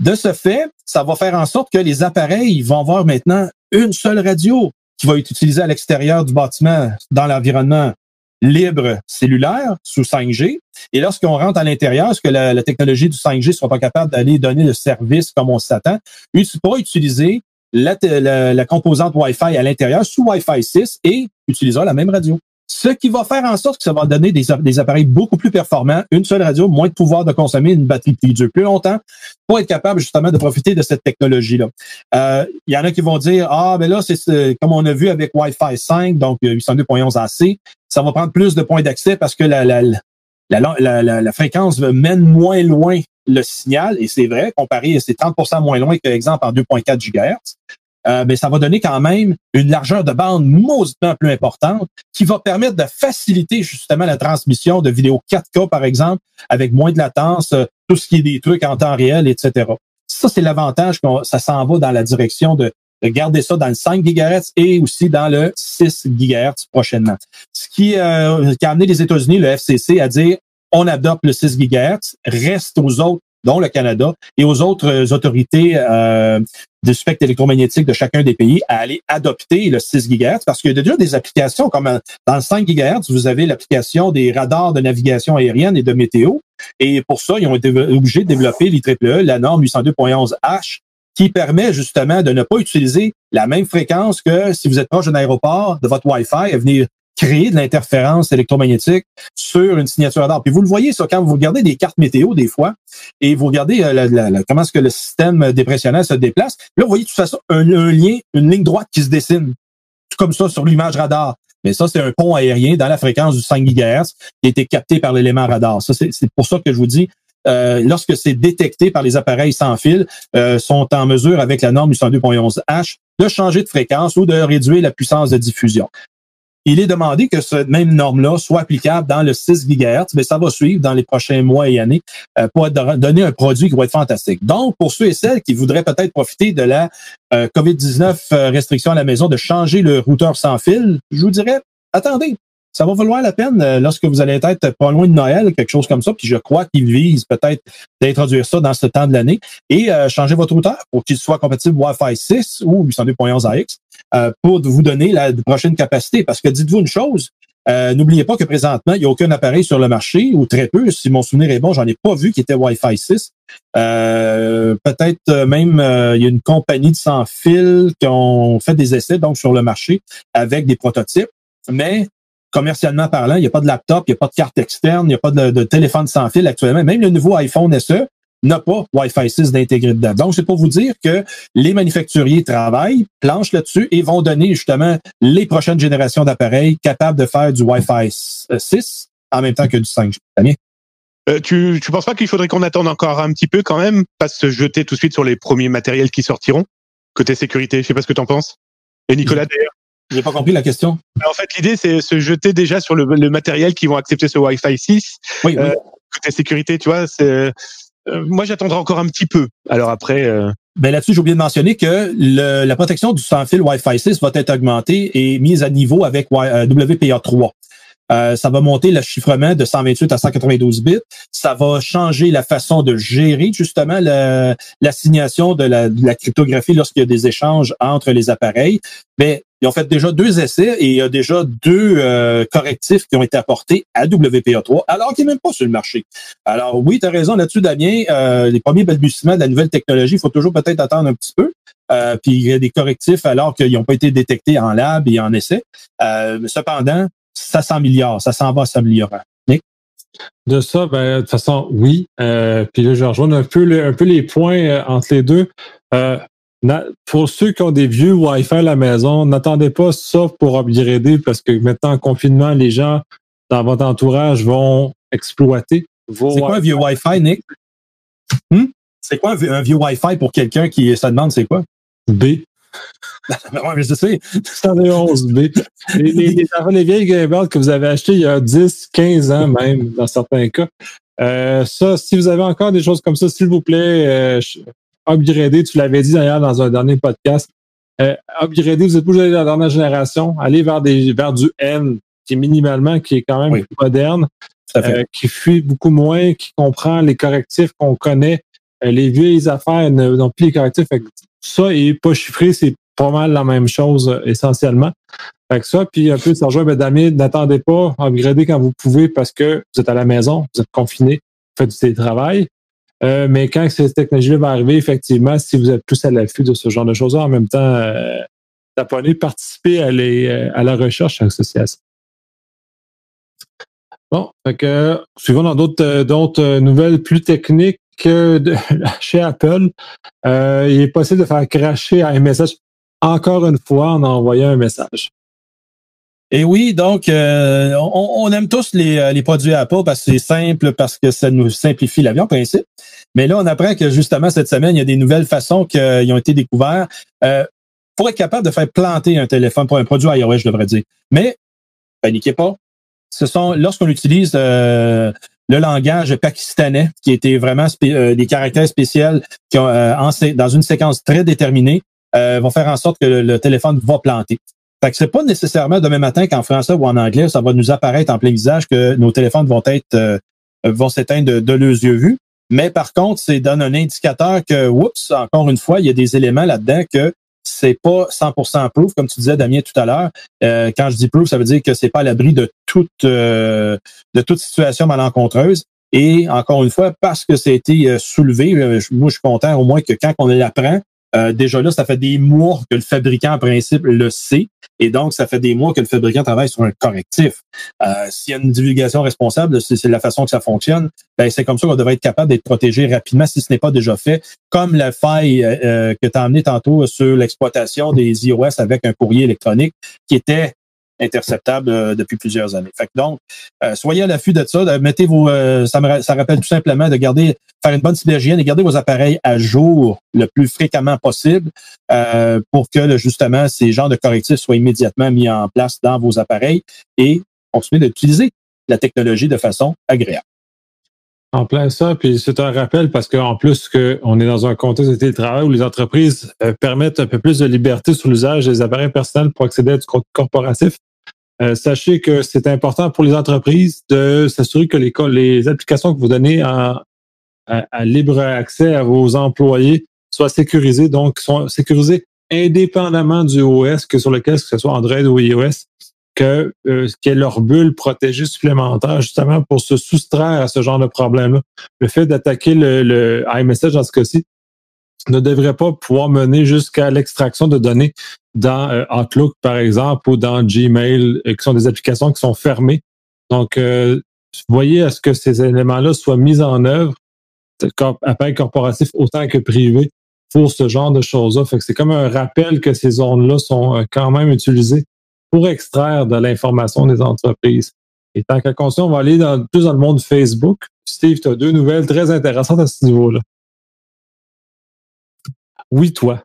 De ce fait, ça va faire en sorte que les appareils vont avoir maintenant une seule radio qui va être utilisée à l'extérieur du bâtiment dans l'environnement libre cellulaire sous 5G. Et lorsqu'on rentre à l'intérieur, est-ce que la, technologie du 5G ne sera pas capable d'aller donner le service comme on s'attend, il pourra utiliser la, la, composante Wi-Fi à l'intérieur sous Wi-Fi 6 et utilisera la même radio. Ce qui va faire en sorte que ça va donner des, appareils beaucoup plus performants, une seule radio, moins de pouvoir de consommer une batterie qui dure plus longtemps pour être capable justement de profiter de cette technologie-là. Euh, il y en a qui vont dire, ah, ben là, c'est comme on a vu avec Wi-Fi 5, donc 802.11 AC, ça va prendre plus de points d'accès parce que la, fréquence mène moins loin le signal, et c'est vrai, comparé, c'est 30% moins loin que, exemple, en 2.4 GHz. Euh, mais ça va donner quand même une largeur de bande mauditement plus importante qui va permettre de faciliter justement la transmission de vidéos 4K, par exemple, avec moins de latence, euh, tout ce qui est des trucs en temps réel, etc. Ça, c'est l'avantage que ça s'en va dans la direction de, de, garder ça dans le 5 GHz et aussi dans le 6 GHz prochainement. Ce qui, euh, qui a amené les États-Unis, le FCC, à dire on adopte le 6 GHz, reste aux autres dont le Canada, et aux autres euh, autorités euh, du spectre électromagnétique de chacun des pays à aller adopter le 6 GHz parce qu'il y a déjà des applications comme dans le 5 GHz, vous avez l'application des radars de navigation aérienne et de météo. Et pour ça, ils ont été obligés de développer l'IEEE, la norme 802.11H, qui permet justement de ne pas utiliser la même fréquence que si vous êtes proche d'un aéroport, de votre Wi-Fi, à venir créer de l'interférence électromagnétique sur une signature radar. Puis vous le voyez, ça, quand vous regardez des cartes météo des fois, et vous regardez euh, comment est-ce que le système dépressionnel se déplace, là, vous voyez de toute façon un, lien, une ligne droite qui se dessine, comme ça sur l'image radar. Mais ça, c'est un pont aérien dans la fréquence du 5 GHz qui a été capté par l'élément radar. Ça, c'est pour ça que je vous dis, euh, lorsque c'est détecté par les appareils sans fil, euh, sont en mesure, avec la norme 802.11h, de changer de fréquence ou de réduire la puissance de diffusion il est demandé que cette même norme-là soit applicable dans le 6 GHz, mais ça va suivre dans les prochains mois et années euh, pour donner un produit qui va être fantastique. Donc, pour ceux et celles qui voudraient peut-être profiter de la euh, COVID-19 euh, restriction à la maison, de changer le routeur sans fil, je vous dirais, attendez, ça va valoir la peine euh, lorsque vous allez être pas loin de Noël, quelque chose comme ça. Puis je crois qu'ils visent peut-être d'introduire ça dans ce temps de l'année et euh, changer votre routeur pour qu'il soit compatible Wi-Fi 6 ou 802.11ax euh, pour vous donner la prochaine capacité. Parce que dites-vous une chose, N'oubliez pas que présentement, il n'y a aucun appareil sur le marché, ou très peu, si mon souvenir est bon, j'en ai pas vu qui était Wi-Fi 6. Peut-être même il y a une compagnie de sans fil qui ont fait des essais donc sur le marché avec des prototypes. Mais commercialement parlant, il n'y a pas de laptop, il n'y a pas de carte externe, il n'y a pas de, téléphone sans fil actuellement. Même le nouveau iPhone SE n'a pas Wi-Fi 6 d'intégré dedans. Donc, c'est pour vous dire que les manufacturiers travaillent, planchent là-dessus et vont donner justement les prochaines générations d'appareils capables de faire du Wi-Fi 6 euh, en même temps que du 5G. Euh, tu tu penses pas qu'il faudrait qu'on attende encore un petit peu quand même, pas se jeter tout de suite sur les premiers matériels qui sortiront côté sécurité Je sais pas ce que tu en penses. Et Nicolas d'ailleurs? J'ai pas compris la question. En fait, l'idée, c'est se jeter déjà sur le, matériel qui vont accepter ce Wi-Fi 6. Oui, euh, Côté sécurité, tu vois, c'est, euh, moi, j'attendrai encore un petit peu. Alors après. Euh... Ben là-dessus, j'ai oublié de mentionner que le, la protection du sans-fil Wi-Fi 6 va être augmentée et mise à niveau avec WPA3. Euh, ça va monter le chiffrement de 128 à 192 bits. Ça va changer la façon de gérer justement l'assignation de, la, de la cryptographie lorsqu'il y a des échanges entre les appareils. Mais ils ont fait déjà deux essais et il y a déjà deux euh, correctifs qui ont été apportés à WPA3, alors qu'il n'est même pas sur le marché. Alors oui, tu as raison là-dessus, Damien. Euh, les premiers balbutiements de la nouvelle technologie, il faut toujours peut-être attendre un petit peu. puis il y a des correctifs alors qu'ils n'ont pas été détectés en lab et en essai. cependant, ça s'améliore, ça s'en va s'améliorer. De ça, ben, de toute façon, oui. Euh, puis là, je rejoins un peu, un peu les points euh, entre les deux. Euh, pour ceux qui ont des vieux Wi-Fi à la maison, n'attendez pas ça pour upgrader parce que maintenant, en confinement, les gens dans votre entourage vont exploiter vos C'est quoi un vieux Wi-Fi, Nick? Hmm? C'est quoi un, vieux Wi-Fi pour quelqu'un qui se demande c'est quoi? B. (laughs) ouais, mais je sais. 111B. Les, les, les, vieilles Game que vous avez achetées il y a 10, 15 ans même, dans certains cas. Euh, ça, si vous avez encore des choses comme ça, s'il vous plaît, euh, upgradez. Tu l'avais dit d'ailleurs dans un dernier podcast. Euh, upgradez, vous êtes plus dans la dernière génération. Allez vers, des, vers du N, qui est minimalement, qui est quand même plus moderne, euh, qui fuit beaucoup moins, qui comprend les correctifs qu'on connaît. Euh, les vieilles affaires n'ont plus les correctifs. ça et pas chiffré, c'est pas mal la même chose euh, essentiellement. Fait que ça, puis un peu, Sergio Bedami, n'attendez pas, upgrader quand vous pouvez parce que vous êtes à la maison, vous êtes confiné, vous faites du télétravail. Euh, mais quand cette technologie va arriver, effectivement, si vous êtes tous à l'affût de ce genre de choses en même temps, euh, participer euh, à la recherche associée Bon, fait que, suivons dans d'autres, d'autres nouvelles plus techniques (laughs) chez Apple. il est possible de faire cracher un message encore une fois en envoyant un message. Et oui, donc euh, on, aime tous les, euh, les, produits Apple parce que c'est simple, parce que ça nous simplifie la vie en principe. Mais là, on apprend que justement cette semaine, il y a des nouvelles façons qui ont été découvertes euh, pour être capable de faire planter un téléphone pour un produit iOS, je devrais dire. Mais paniquez pas. Ce sont lorsqu'on utilise le langage pakistanais, qui était vraiment des caractères spéciaux qui dans une séquence très déterminée, euh, vont faire en sorte que le, téléphone va planter. Fait que c'est pas nécessairement demain matin qu'en français ou en anglais, ça va nous apparaître en plein visage que nos téléphones vont être euh, vont s'éteindre de, de leurs yeux vus. Mais par contre, c'est donne un indicateur que, oups, encore une fois, il y a des éléments là-dedans que c'est pas 100% proof, comme tu disais, Damien, tout à l'heure. Euh, quand je dis proof, ça veut dire que c'est pas à l'abri de toute euh, de toute situation malencontreuse. Et encore une fois, parce que ça a été euh, soulevé, moi je suis content au moins que quand on l'apprend, euh, déjà là, ça fait des mois que le fabricant, en principe, le sait. Et donc, ça fait des mois que le fabricant travaille sur un correctif. Euh, S'il y a une divulgation responsable, c'est la façon que ça fonctionne, ben, c'est comme ça qu'on devrait être capable d'être protégé rapidement si ce n'est pas déjà fait. Comme la faille euh, euh, que tu as amené tantôt sur l'exploitation des iOS avec un courrier électronique qui était interceptable euh, depuis plusieurs années. Donc, euh, soyez à l'affût de ça. mettez vos, euh, ça, me, ça rappelle tout simplement de garder, faire une bonne cyberhygiène et garder vos appareils à jour le plus fréquemment possible pour que justement ces genres de correctifs soient immédiatement mis en place dans vos appareils et continuer d'utiliser la technologie de façon agréable. En plein ça, puis c'est un rappel parce qu'en plus qu'on est dans un contexte de télétravail où les entreprises permettent un peu plus de liberté sur l'usage des appareils personnels pour accéder à du corporatif. Euh, sachez que c'est important pour les entreprises de s'assurer que les, applications que vous donnez à, libre accès à vos employés soient sécurisées, donc sont sécurisées indépendamment du OS que sur lequel, que ce soit Android ou iOS, que euh, ait leur bulle protégée supplémentaire justement pour se soustraire à ce genre de problème-là. Le fait d'attaquer le, le iMessage dans ce cas-ci ne devrait pas pouvoir mener jusqu'à l'extraction de données dans euh, Outlook, par exemple, ou dans Gmail, euh, qui sont des applications qui sont fermées. Donc, euh, voyez à ce que ces éléments-là soient mis en œuvre, appareil corporatif autant que privé, pour ce genre de choses-là. C'est comme un rappel que ces zones-là sont euh, quand même utilisées pour extraire de l'information des entreprises. Et tant qu'à continuer, on va aller dans, plus dans le monde Facebook. Steve, tu as deux nouvelles très intéressantes à ce niveau-là. Oui, toi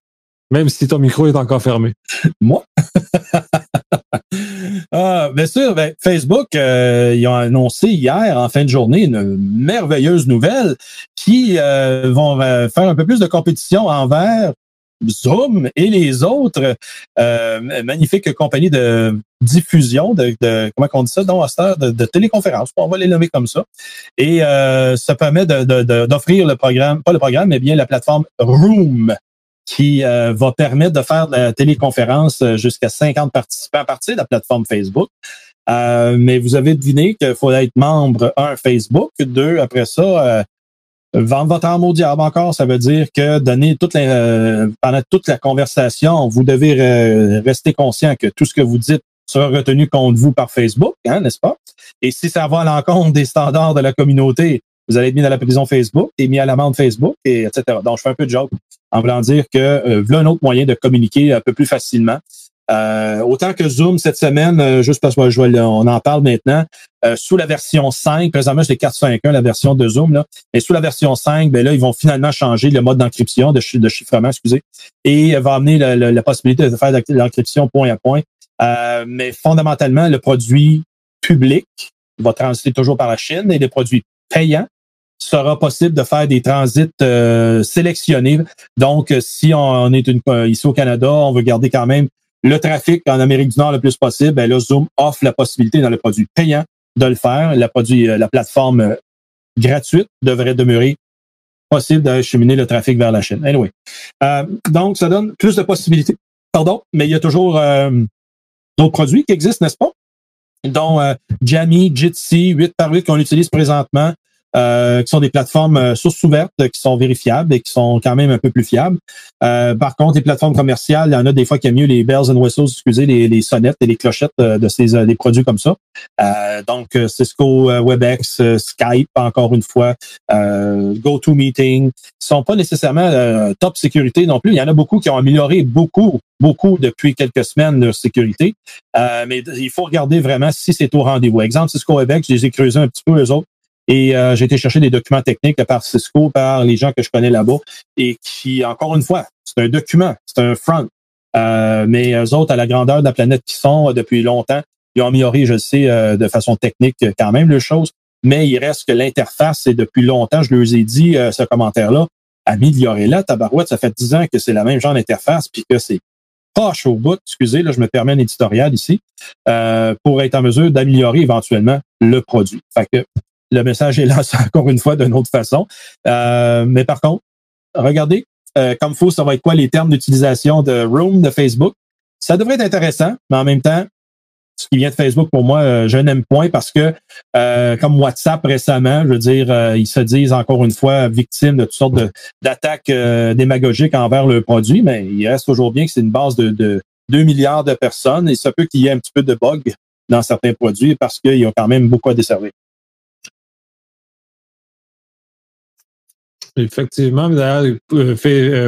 même si ton micro est encore fermé. (laughs) Moi? (laughs) ah, bien sûr, ben, Facebook, euh, ils ont annoncé hier, en fin de journée, une merveilleuse nouvelle qui euh, vont euh, faire un peu plus de compétition envers Zoom et les autres magnifiques compagnies de diffusion, de, comment on dit ça, de, de téléconférence, on va les nommer comme ça. Et ça permet d'offrir le programme, pas le programme, mais bien la plateforme Room qui euh, va permettre de faire de la téléconférence euh, jusqu'à 50 participants à partir de la plateforme Facebook. Euh, mais vous avez deviné qu'il faut être membre, un, Facebook, deux, après ça, vendre votre âme au diable encore, ça veut dire que donner toute la, pendant toute la conversation, vous devez rester conscient que tout ce que vous dites sera retenu contre vous par Facebook, hein, n'est-ce pas? Et si ça va à l'encontre des standards de la communauté, vous allez être mis dans la prison Facebook et mis à l'amende Facebook, et etc. Donc, je fais un peu de joke en voulant dire que euh, voilà un autre moyen de communiquer un peu plus facilement. Euh, autant que Zoom cette semaine, euh, juste parce que je on en parle maintenant, euh, sous la version 5, présentement c'est 4.5.1, la version de Zoom, là, mais sous la version 5, ben là, ils vont finalement changer le mode d'encryption, de, chiffrement, excusez, et va amener la, possibilité de faire de l'encryption point à point. mais fondamentalement, le produit public va transiter toujours par la Chine et les produits payants sera possible de faire des transits euh, sélectionnés. Donc, si on, est une, euh, ici au Canada, on veut garder quand même le trafic en Amérique du Nord le plus possible, ben là, Zoom offre la possibilité dans le produit payant de le faire. La, produit, euh, la plateforme gratuite devrait demeurer possible d'acheminer le trafic vers la Chine. Anyway. donc, ça donne plus de possibilités. Pardon, mais il y a toujours d'autres produits qui existent, n'est-ce pas? dont Jammy, Jitsi, 8 par 8 qu'on utilise présentement, euh, qui sont des plateformes euh, sources ouvertes qui sont vérifiables et qui sont quand même un peu plus fiables. Euh, par contre, les plateformes commerciales, il y en a des fois qui a mieux les bells and whistles, excusez, les, les sonnettes et les clochettes de ces des produits comme ça. donc, Cisco, WebEx, Skype, encore une fois, GoToMeeting, sont pas nécessairement top sécurité non plus. Il y en a beaucoup qui ont amélioré beaucoup, beaucoup depuis quelques semaines leur sécurité. mais il faut regarder vraiment si c'est au rendez-vous. Exemple, Cisco WebEx, je les ai creusés un petit peu, eux autres. Et euh, j'ai été chercher des documents techniques par Cisco, par les gens que je connais là-bas, et qui, encore une fois, c'est un document, c'est un front. Euh, mais eux autres, à la grandeur de la planète qui sont euh, depuis longtemps, ils ont amélioré, je sais, de façon technique quand même les choses, mais il reste que l'interface, c'est depuis longtemps, je leur ai dit ce commentaire-là, améliorez-la, tabarouette, ça fait dix ans que c'est la même genre d'interface, puis que c'est poche au bout, excusez, là, je me permets un éditorial ici, pour être en mesure d'améliorer éventuellement le produit. Fait que le message est lancé (laughs) encore une fois d'une autre façon. Euh, mais par contre, regardez comme faut, ça va être quoi les termes d'utilisation de Room de Facebook? Ça devrait être intéressant, mais en même temps, ce qui vient de Facebook, pour moi, euh, je n'aime point parce que, euh, comme WhatsApp récemment, je veux dire, euh, ils se disent encore une fois victimes de toutes sortes d'attaques démagogiques envers le produit, mais il reste toujours bien que c'est une base de, de 2 milliards de personnes et ça peut qu'il y ait un petit peu de bug dans certains produits parce qu'ils ont quand même beaucoup à desservir. Effectivement, d'ailleurs,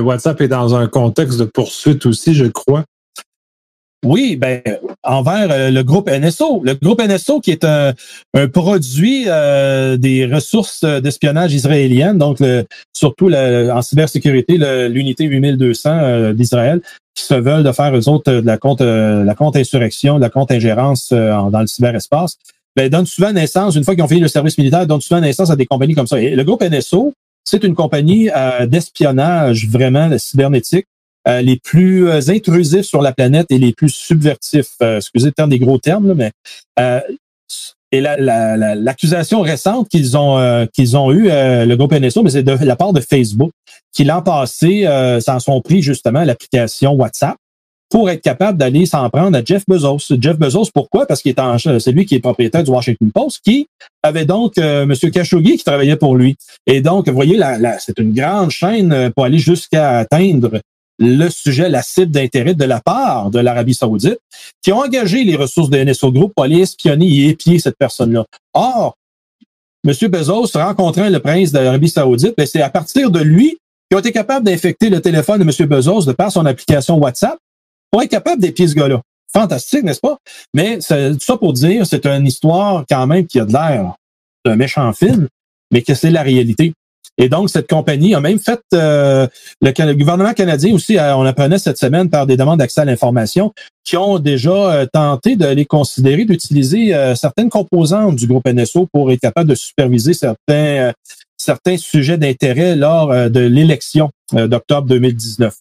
WhatsApp est dans un contexte de poursuite aussi, je crois. Oui, ben envers euh, le groupe NSO. Le groupe NSO qui est un, produit euh, des ressources d'espionnage israéliennes, donc surtout en cybersécurité, l'unité 8200 euh, d'Israël, qui se veulent de faire eux autres de la compte la compte insurrection, de la compte ingérence dans le cyberespace. Ben, donnent souvent naissance, une fois qu'ils ont fini le service militaire, donnent souvent naissance à des compagnies comme ça. Et le groupe NSO, c'est une compagnie d'espionnage vraiment cybernétique euh, les plus euh, intrusifs sur la planète et les plus subvertifs. Euh, excusez le terme des gros termes, mais et l'accusation récente qu'ils ont qu'ils ont eu le groupe NSO, mais c'est de la part de Facebook, qui l'an passé s'en sont pris justement l'application WhatsApp pour être capable d'aller s'en prendre à Jeff Bezos. Jeff Bezos, pourquoi? Parce qu'il est c'est lui qui est propriétaire du Washington Post, qui avait donc euh, M. Khashoggi qui travaillait pour lui. Et donc, vous voyez, c'est une grande chaîne pour aller jusqu'à atteindre le sujet, la cible d'intérêt de la part de l'Arabie saoudite, qui ont engagé les ressources de NSO Group pour aller espionner et épier cette personne-là. Or, M. Bezos rencontrant le prince de l'Arabie saoudite, ben, c'est à partir de lui qu'ils ont été capables d'infecter le téléphone de M. Bezos de par son application WhatsApp pour être capable d'épier ce gars-là. Fantastique, n'est-ce pas? Mais tout ça pour dire, c'est une histoire quand même qui a de l'air d'un méchant film, mais que c'est la réalité. Et donc, cette compagnie a même fait, euh, le, gouvernement canadien aussi, euh, on apprenait cette semaine par des demandes d'accès à l'information, qui ont déjà euh, tenté de les considérer, d'utiliser certaines composantes du groupe NSO pour être capable de superviser certains, certains sujets d'intérêt lors de l'élection d'octobre 2019.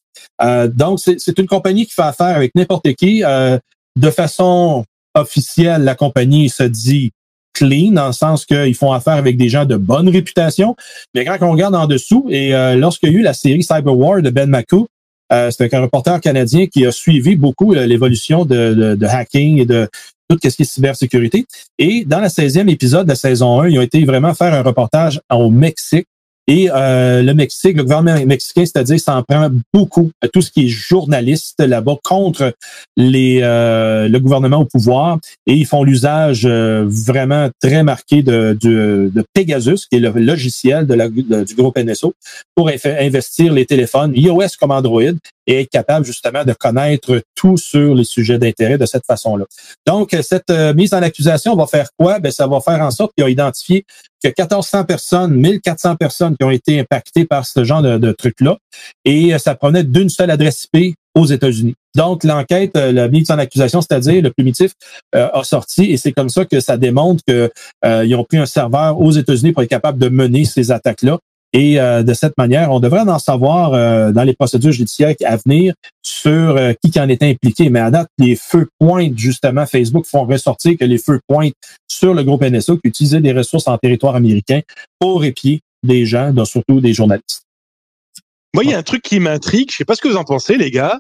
donc, c'est une compagnie qui fait affaire avec n'importe qui. de façon officielle, la compagnie se dit clean, dans le sens qu'ils font affaire avec des gens de bonne réputation. Mais quand on regarde en dessous, et euh, lorsqu'il y a eu la série Cyber War de Ben McCoo, euh, c'est un reporter canadien qui a suivi beaucoup euh, l'évolution de, hacking et de tout ce qui est cybersécurité. Et dans la 16e épisode de la saison 1, ils ont été vraiment faire un reportage au Mexique et euh, le Mexique, le gouvernement mexicain, c'est-à-dire, s'en prend beaucoup à tout ce qui est journaliste là-bas contre euh, le gouvernement au pouvoir. Et ils font l'usage euh, vraiment très marqué de, Pegasus, qui est le logiciel de la, du groupe NSO, pour investir les téléphones iOS comme Android et être capable justement de connaître tout sur les sujets d'intérêt de cette façon-là. Donc, cette mise en accusation va faire quoi? Ben, ça va faire en sorte qu'ils ont identifié que 1400 personnes, 1400 personnes qui ont été impactées par ce genre de, truc-là. Et euh, ça prenait d'une seule adresse IP aux États-Unis. Donc, l'enquête, euh, la mise en accusation, c'est-à-dire le primitif, euh, a sorti et c'est comme ça que ça démontre qu'ils ont pris un serveur aux États-Unis pour être capable de mener ces attaques-là. Et euh, de cette manière, on devrait en savoir euh, dans les procédures judiciaires à venir sur euh, qui, en est impliqué. Mais à date, les feux pointent, justement, Facebook font ressortir que les feux pointent sur le groupe NSO qui utilisait des ressources en territoire américain pour épier des gens, surtout des journalistes. Moi, il y a un truc qui m'intrigue. Je sais pas ce que vous en pensez, les gars,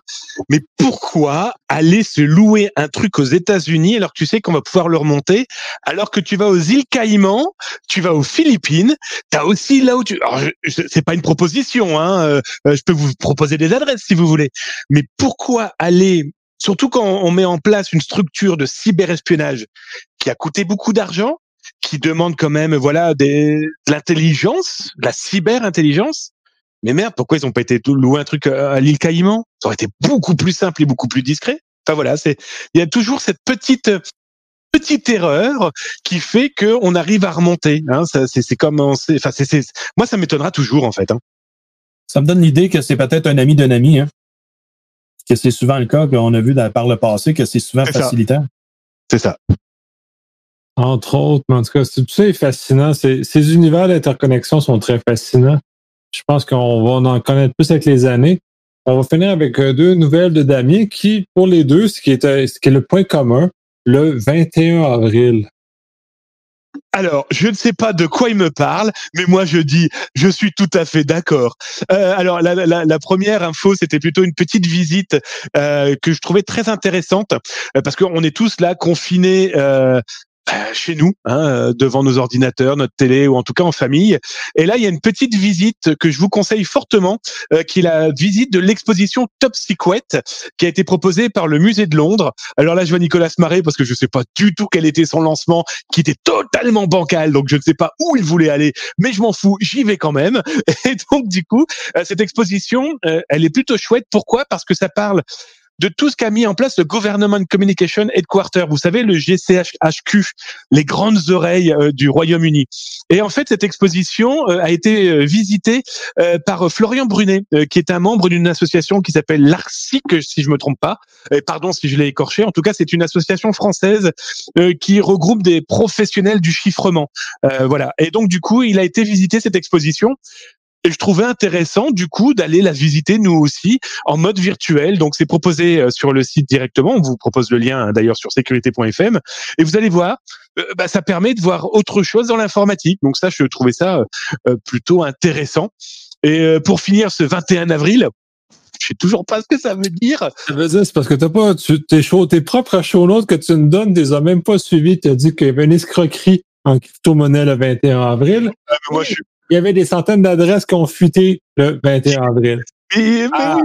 mais pourquoi aller se louer un truc aux États-Unis alors que tu sais qu'on va pouvoir le remonter, alors que tu vas aux îles Caïmans, tu vas aux Philippines, tu as aussi là où tu. Alors, c'est pas une proposition, hein. Euh, je peux vous proposer des adresses si vous voulez, mais pourquoi aller Surtout quand on met en place une structure de cyberespionnage qui a coûté beaucoup d'argent, qui demande quand même voilà des, de l'intelligence, de la cyberintelligence mais merde, pourquoi ils ont pas été louer un truc à l'île Caïman? Ça aurait été beaucoup plus simple et beaucoup plus discret. Enfin voilà, c'est il y a toujours cette petite petite erreur qui fait que on arrive à remonter. Hein, c'est comme enfin c'est moi ça m'étonnera toujours en fait. Hein. Ça me donne l'idée que c'est peut-être un ami d'un ami. Hein. Que c'est souvent le cas qu'on a vu par le passé que c'est souvent facilitant. C'est ça. Entre autres, mais en tout cas, tout ça est fascinant. Ces univers d'interconnexion sont très fascinants. Je pense qu'on va en connaître plus avec les années. On va finir avec euh, deux nouvelles de Damien qui, pour les deux, ce qui est, euh, le point commun, le 21 avril. Alors, je ne sais pas de quoi il me parle, mais moi je dis, je suis tout à fait d'accord. Euh, alors, la, première info, c'était plutôt une petite visite euh, que je trouvais très intéressante, euh, parce qu'on est tous là confinés euh, chez nous, hein, euh, devant nos ordinateurs, notre télé ou en tout cas en famille. Et là, il y a une petite visite que je vous conseille fortement, euh, qui est la visite de l'exposition Top Secret, qui a été proposée par le musée de Londres. Alors là, je vois Nicolas marrer parce que je ne sais pas du tout quel était son lancement, qui était totalement bancal, donc je ne sais pas où il voulait aller, mais je m'en fous, j'y vais quand même. (laughs) Et donc du coup, cette exposition, elle est plutôt chouette. Pourquoi? Parce que ça parle de tout ce qu'a mis en place le Government Communication Headquarter. Vous savez, le GCHQ, les grandes oreilles euh, du Royaume-Uni. Et en fait, cette exposition euh, a été euh, visitée par Florian Brunet, qui est un membre d'une association qui s'appelle l'ARCIC, si je me trompe pas. Et pardon si je l'ai écorché. En tout cas, c'est une association française qui regroupe des professionnels du chiffrement. voilà. Et donc, du coup, il a été visiter cette exposition. Et je trouvais intéressant du coup d'aller la visiter nous aussi en mode virtuel. Donc c'est proposé euh, sur le site directement. On vous propose le lien hein, d'ailleurs sur sécurité.fm et vous allez voir. Euh, bah, ça permet de voir autre chose dans l'informatique. Donc ça, je trouvais ça euh, plutôt intéressant. Et pour finir ce 21 avril, je sais toujours pas ce que ça veut dire. Ça veut dire, c'est parce que t'as pas, tu, tes, show, tes propres show notes que tu nous donnes, tu les as même pas suivis. Tu as dit qu'il y avait une escroquerie en crypto-monnaie le 21 avril. Ah, moi, je suis il y avait des centaines d'adresses qui ont fuité le 21 avril. Ah.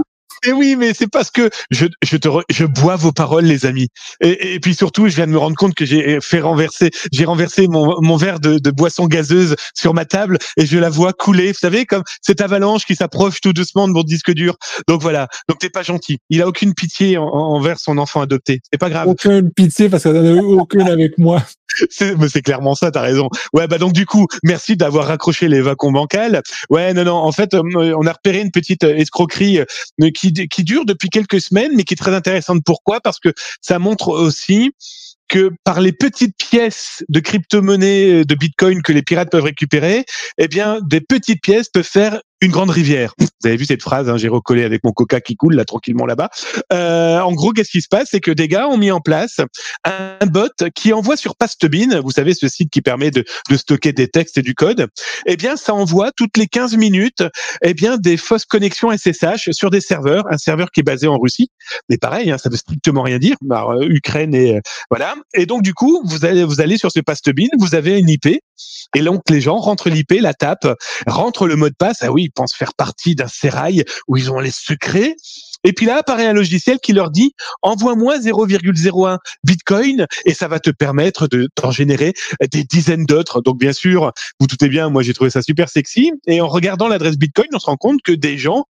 Mais oui, mais c'est parce que je, je, te je bois vos paroles, les amis. Et, et, puis surtout, je viens de me rendre compte que j'ai fait renverser, j'ai renversé mon, mon verre de, de, boisson gazeuse sur ma table et je la vois couler. Vous savez, comme cette avalanche qui s'approche tout doucement de mon disque dur. Donc voilà. Donc t'es pas gentil. Il a aucune pitié envers son enfant adopté. C'est pas grave. Aucune pitié parce qu'il n'en a eu aucune avec moi. (laughs) C'est clairement ça, t'as raison. Ouais, bah donc du coup, merci d'avoir raccroché les vacons bancales. Ouais, non, non. En fait, euh, on a repéré une petite euh, escroquerie euh, qui qui, dure depuis quelques semaines, mais qui est très intéressante. Pourquoi? Parce que ça montre aussi que par les petites pièces de crypto-monnaie de Bitcoin que les pirates peuvent récupérer, eh bien, des petites pièces peuvent faire une grande rivière. Vous avez vu cette phrase, hein, j'ai recollé avec mon coca qui coule là tranquillement là-bas. Euh, en gros, qu'est-ce qui se passe? C'est que des gars ont mis en place un bot qui envoie sur Pastebin, vous savez ce site qui permet de, de, stocker des textes et du code. Eh bien, ça envoie toutes les 15 minutes, eh bien, des fausses connexions SSH sur des serveurs, un serveur qui est basé en Russie. Mais pareil, hein, ça veut strictement rien dire. Alors, euh, Ukraine et euh, voilà. Et donc du coup, vous allez vous allez sur ce Pastebin, vous avez une IP et donc les gens rentrent l'IP, la tapent, rentrent le mot de passe. Ah oui, ils pensent faire partie d'un sérail où ils ont les secrets. Et puis là apparaît un logiciel qui leur dit envoie-moi 0,01 Bitcoin et ça va te permettre de t'en générer des dizaines d'autres. Donc bien sûr, vous doutez bien, moi j'ai trouvé ça super sexy. Et en regardant l'adresse Bitcoin, on se rend compte que des gens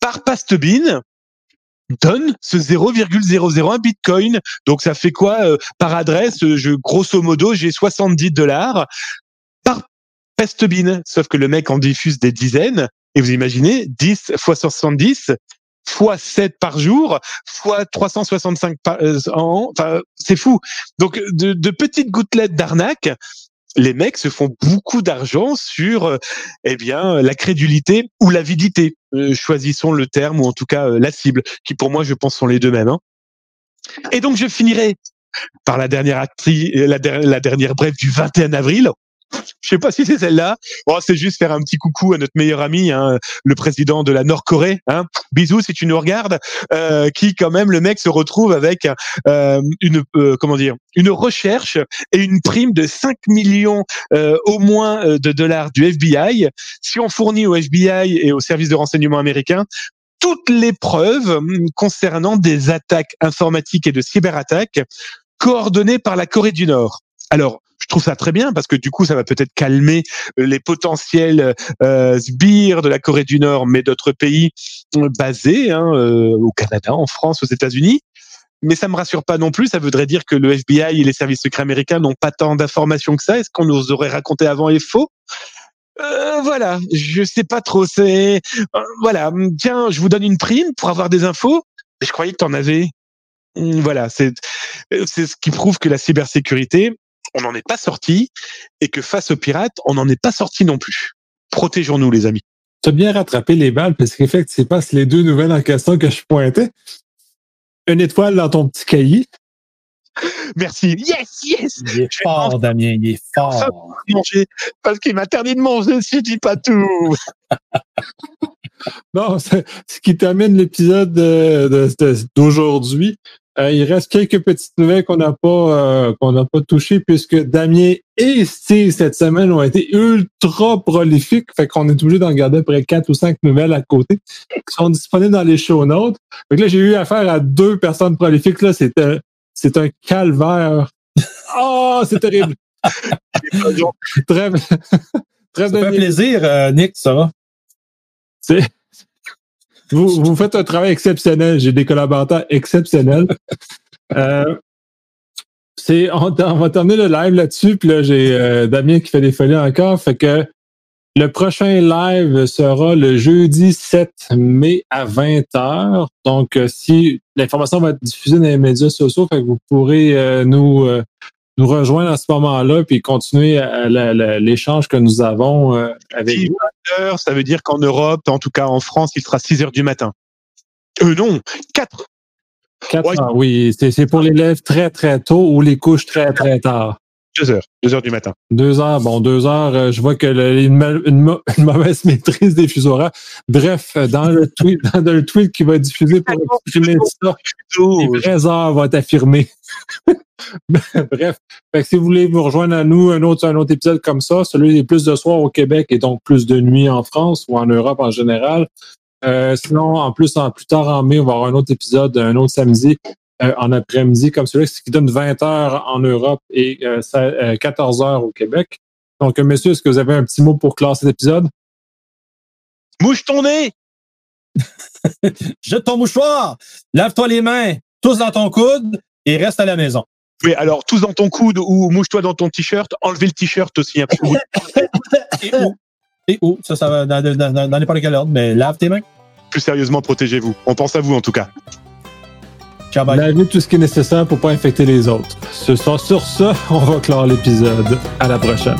par Pastebin donne ce 0,001 Bitcoin. Donc ça fait quoi euh, par adresse? Je grosso modo, j'ai 70 dollars par pestebin. Sauf que le mec en diffuse des dizaines. Et vous imaginez 10 fois 70 fois 7 par jour, fois 365 par euh. Enfin, c'est fou. Donc, de, de petites gouttelettes d'arnaque, les mecs se font beaucoup d'argent sur euh, eh bien la crédulité ou l'avidité. Euh, choisissons le terme ou en tout cas euh, la cible, qui pour moi je pense sont les deux mêmes. Hein. Et donc je finirai par la dernière actrice, la dernière brève du 21 avril. Je sais pas si c'est celle-là. Bon, c'est juste faire un petit coucou à notre meilleur ami, hein, le président de la Nord-Corée. Hein. Bisous si tu nous regardes. Euh, qui quand même le mec se retrouve avec euh, une euh, comment dire une recherche et une prime de 5 millions euh, au moins euh, de dollars du FBI. Si on fournit au FBI et au service de renseignement américain toutes les preuves hum, concernant des attaques informatiques et de cyberattaques coordonnées par la Corée du Nord. Alors, je trouve ça très bien parce que du coup, ça va peut-être calmer euh, les potentiels euh, sbires de la Corée du Nord, mais d'autres pays euh, basés hein, euh, au Canada, en France, aux États-Unis. Mais ça me rassure pas non plus. Ça voudrait dire que le FBI et les services secrets américains n'ont pas tant d'informations que ça. Est-ce qu'on nous aurait raconté avant est faux? Euh, voilà, je sais pas trop. C'est voilà. Tiens, je vous donne une prime pour avoir des infos. Je croyais que tu en avais. Voilà, c'est c'est ce qui prouve que la cybersécurité, on n'en est pas sorti et que face aux pirates, on n'en est pas sorti non plus. Protégeons-nous, les amis. Tu as bien rattrapé les balles parce qu'effectivement, c'est les deux nouvelles en question que je pointais. Une étoile dans ton petit cahier. Merci. Yes, yes. Il est fort, Damien, il est fort. Manger parce qu'il m'interdit de manger si je dis pas tout. (laughs) Non, c'est- ce qui termine l'épisode de- de- de- d'aujourd'hui. Euh, il reste quelques petites nouvelles qu'on n'a pas euh, qu'on n'a pas touchées puisque Damien et Steve cette semaine ont été ultra prolifiques. Fait qu'on est obligé d'en garder près quatre ou cinq nouvelles à côté qui sont disponibles dans les show notes. Fait que là, j'ai eu affaire à deux personnes prolifiques. Là, c'était c'est un calvaire. (laughs) Ah, c'est terrible. (laughs) Très, très Ça fait plaisir, euh, Nick, ça va? C'est- Vous, vous faites un travail exceptionnel. J'ai des collaborateurs exceptionnels. (laughs) Euh, c'est, on, on va terminer le live là-dessus. Puis là, j'ai euh, Damien qui fait des folies encore. Fait que le prochain live sera le jeudi 7 mai à 20h. Donc, euh, si l'information va être diffusée dans les médias sociaux, fait que vous pourrez euh, nous, euh, nous rejoindre à ce moment-là puis continuer l'échange que nous avons euh, avec vous. 20 heures, ça veut dire qu'en Europe, en tout cas en France, il sera 6 heures du matin. Euh, non, 4. Quatre Ouais. heures, oui. C'est c'est pour les lèvres très, très tôt ou les couches très, très tard. 2 heures. 2 heures du matin. Deux heures, bon, deux heures, euh, je vois que le- une, ma- une mauvaise (laughs) maîtrise des fuseaux horaires. Bref, euh, dans le tweet, (laughs) dans le tweet qui va être diffusé pour exprimer ça, les vraies heures vont être affirmées. (laughs) Bref, fait que si vous voulez vous rejoindre à nous, un autre, un autre épisode comme ça, celui des plus de soir au Québec et donc plus de nuit en France ou en Europe en général. Euh, sinon, en plus, en plus tard en mai, on va avoir un autre épisode, un autre samedi euh, en après-midi comme celui-là, ce qui donne 20 heures en Europe et euh, ça- euh, 14 heures au Québec. Donc, euh, messieurs, est-ce que vous avez un petit mot pour clore cet épisode? Mouche ton nez! (laughs) Jette ton mouchoir, lave-toi les mains, tous dans ton coude et reste à la maison. Oui, alors, tous dans ton coude ou mouche-toi dans ton t-shirt. Enlevez le t-shirt aussi. hein, (laughs) Et où? Et où? Ça, ça va dans, dans, dans, dans n'importe quel ordre, mais lave tes mains. plus sérieusement, protégez-vous. On pense à vous, en tout cas. Ciao, bye. Tout ce qui est nécessaire pour pas infecter les autres. Ce soir, sur ça, (laughs) on va clore l'épisode. À la prochaine.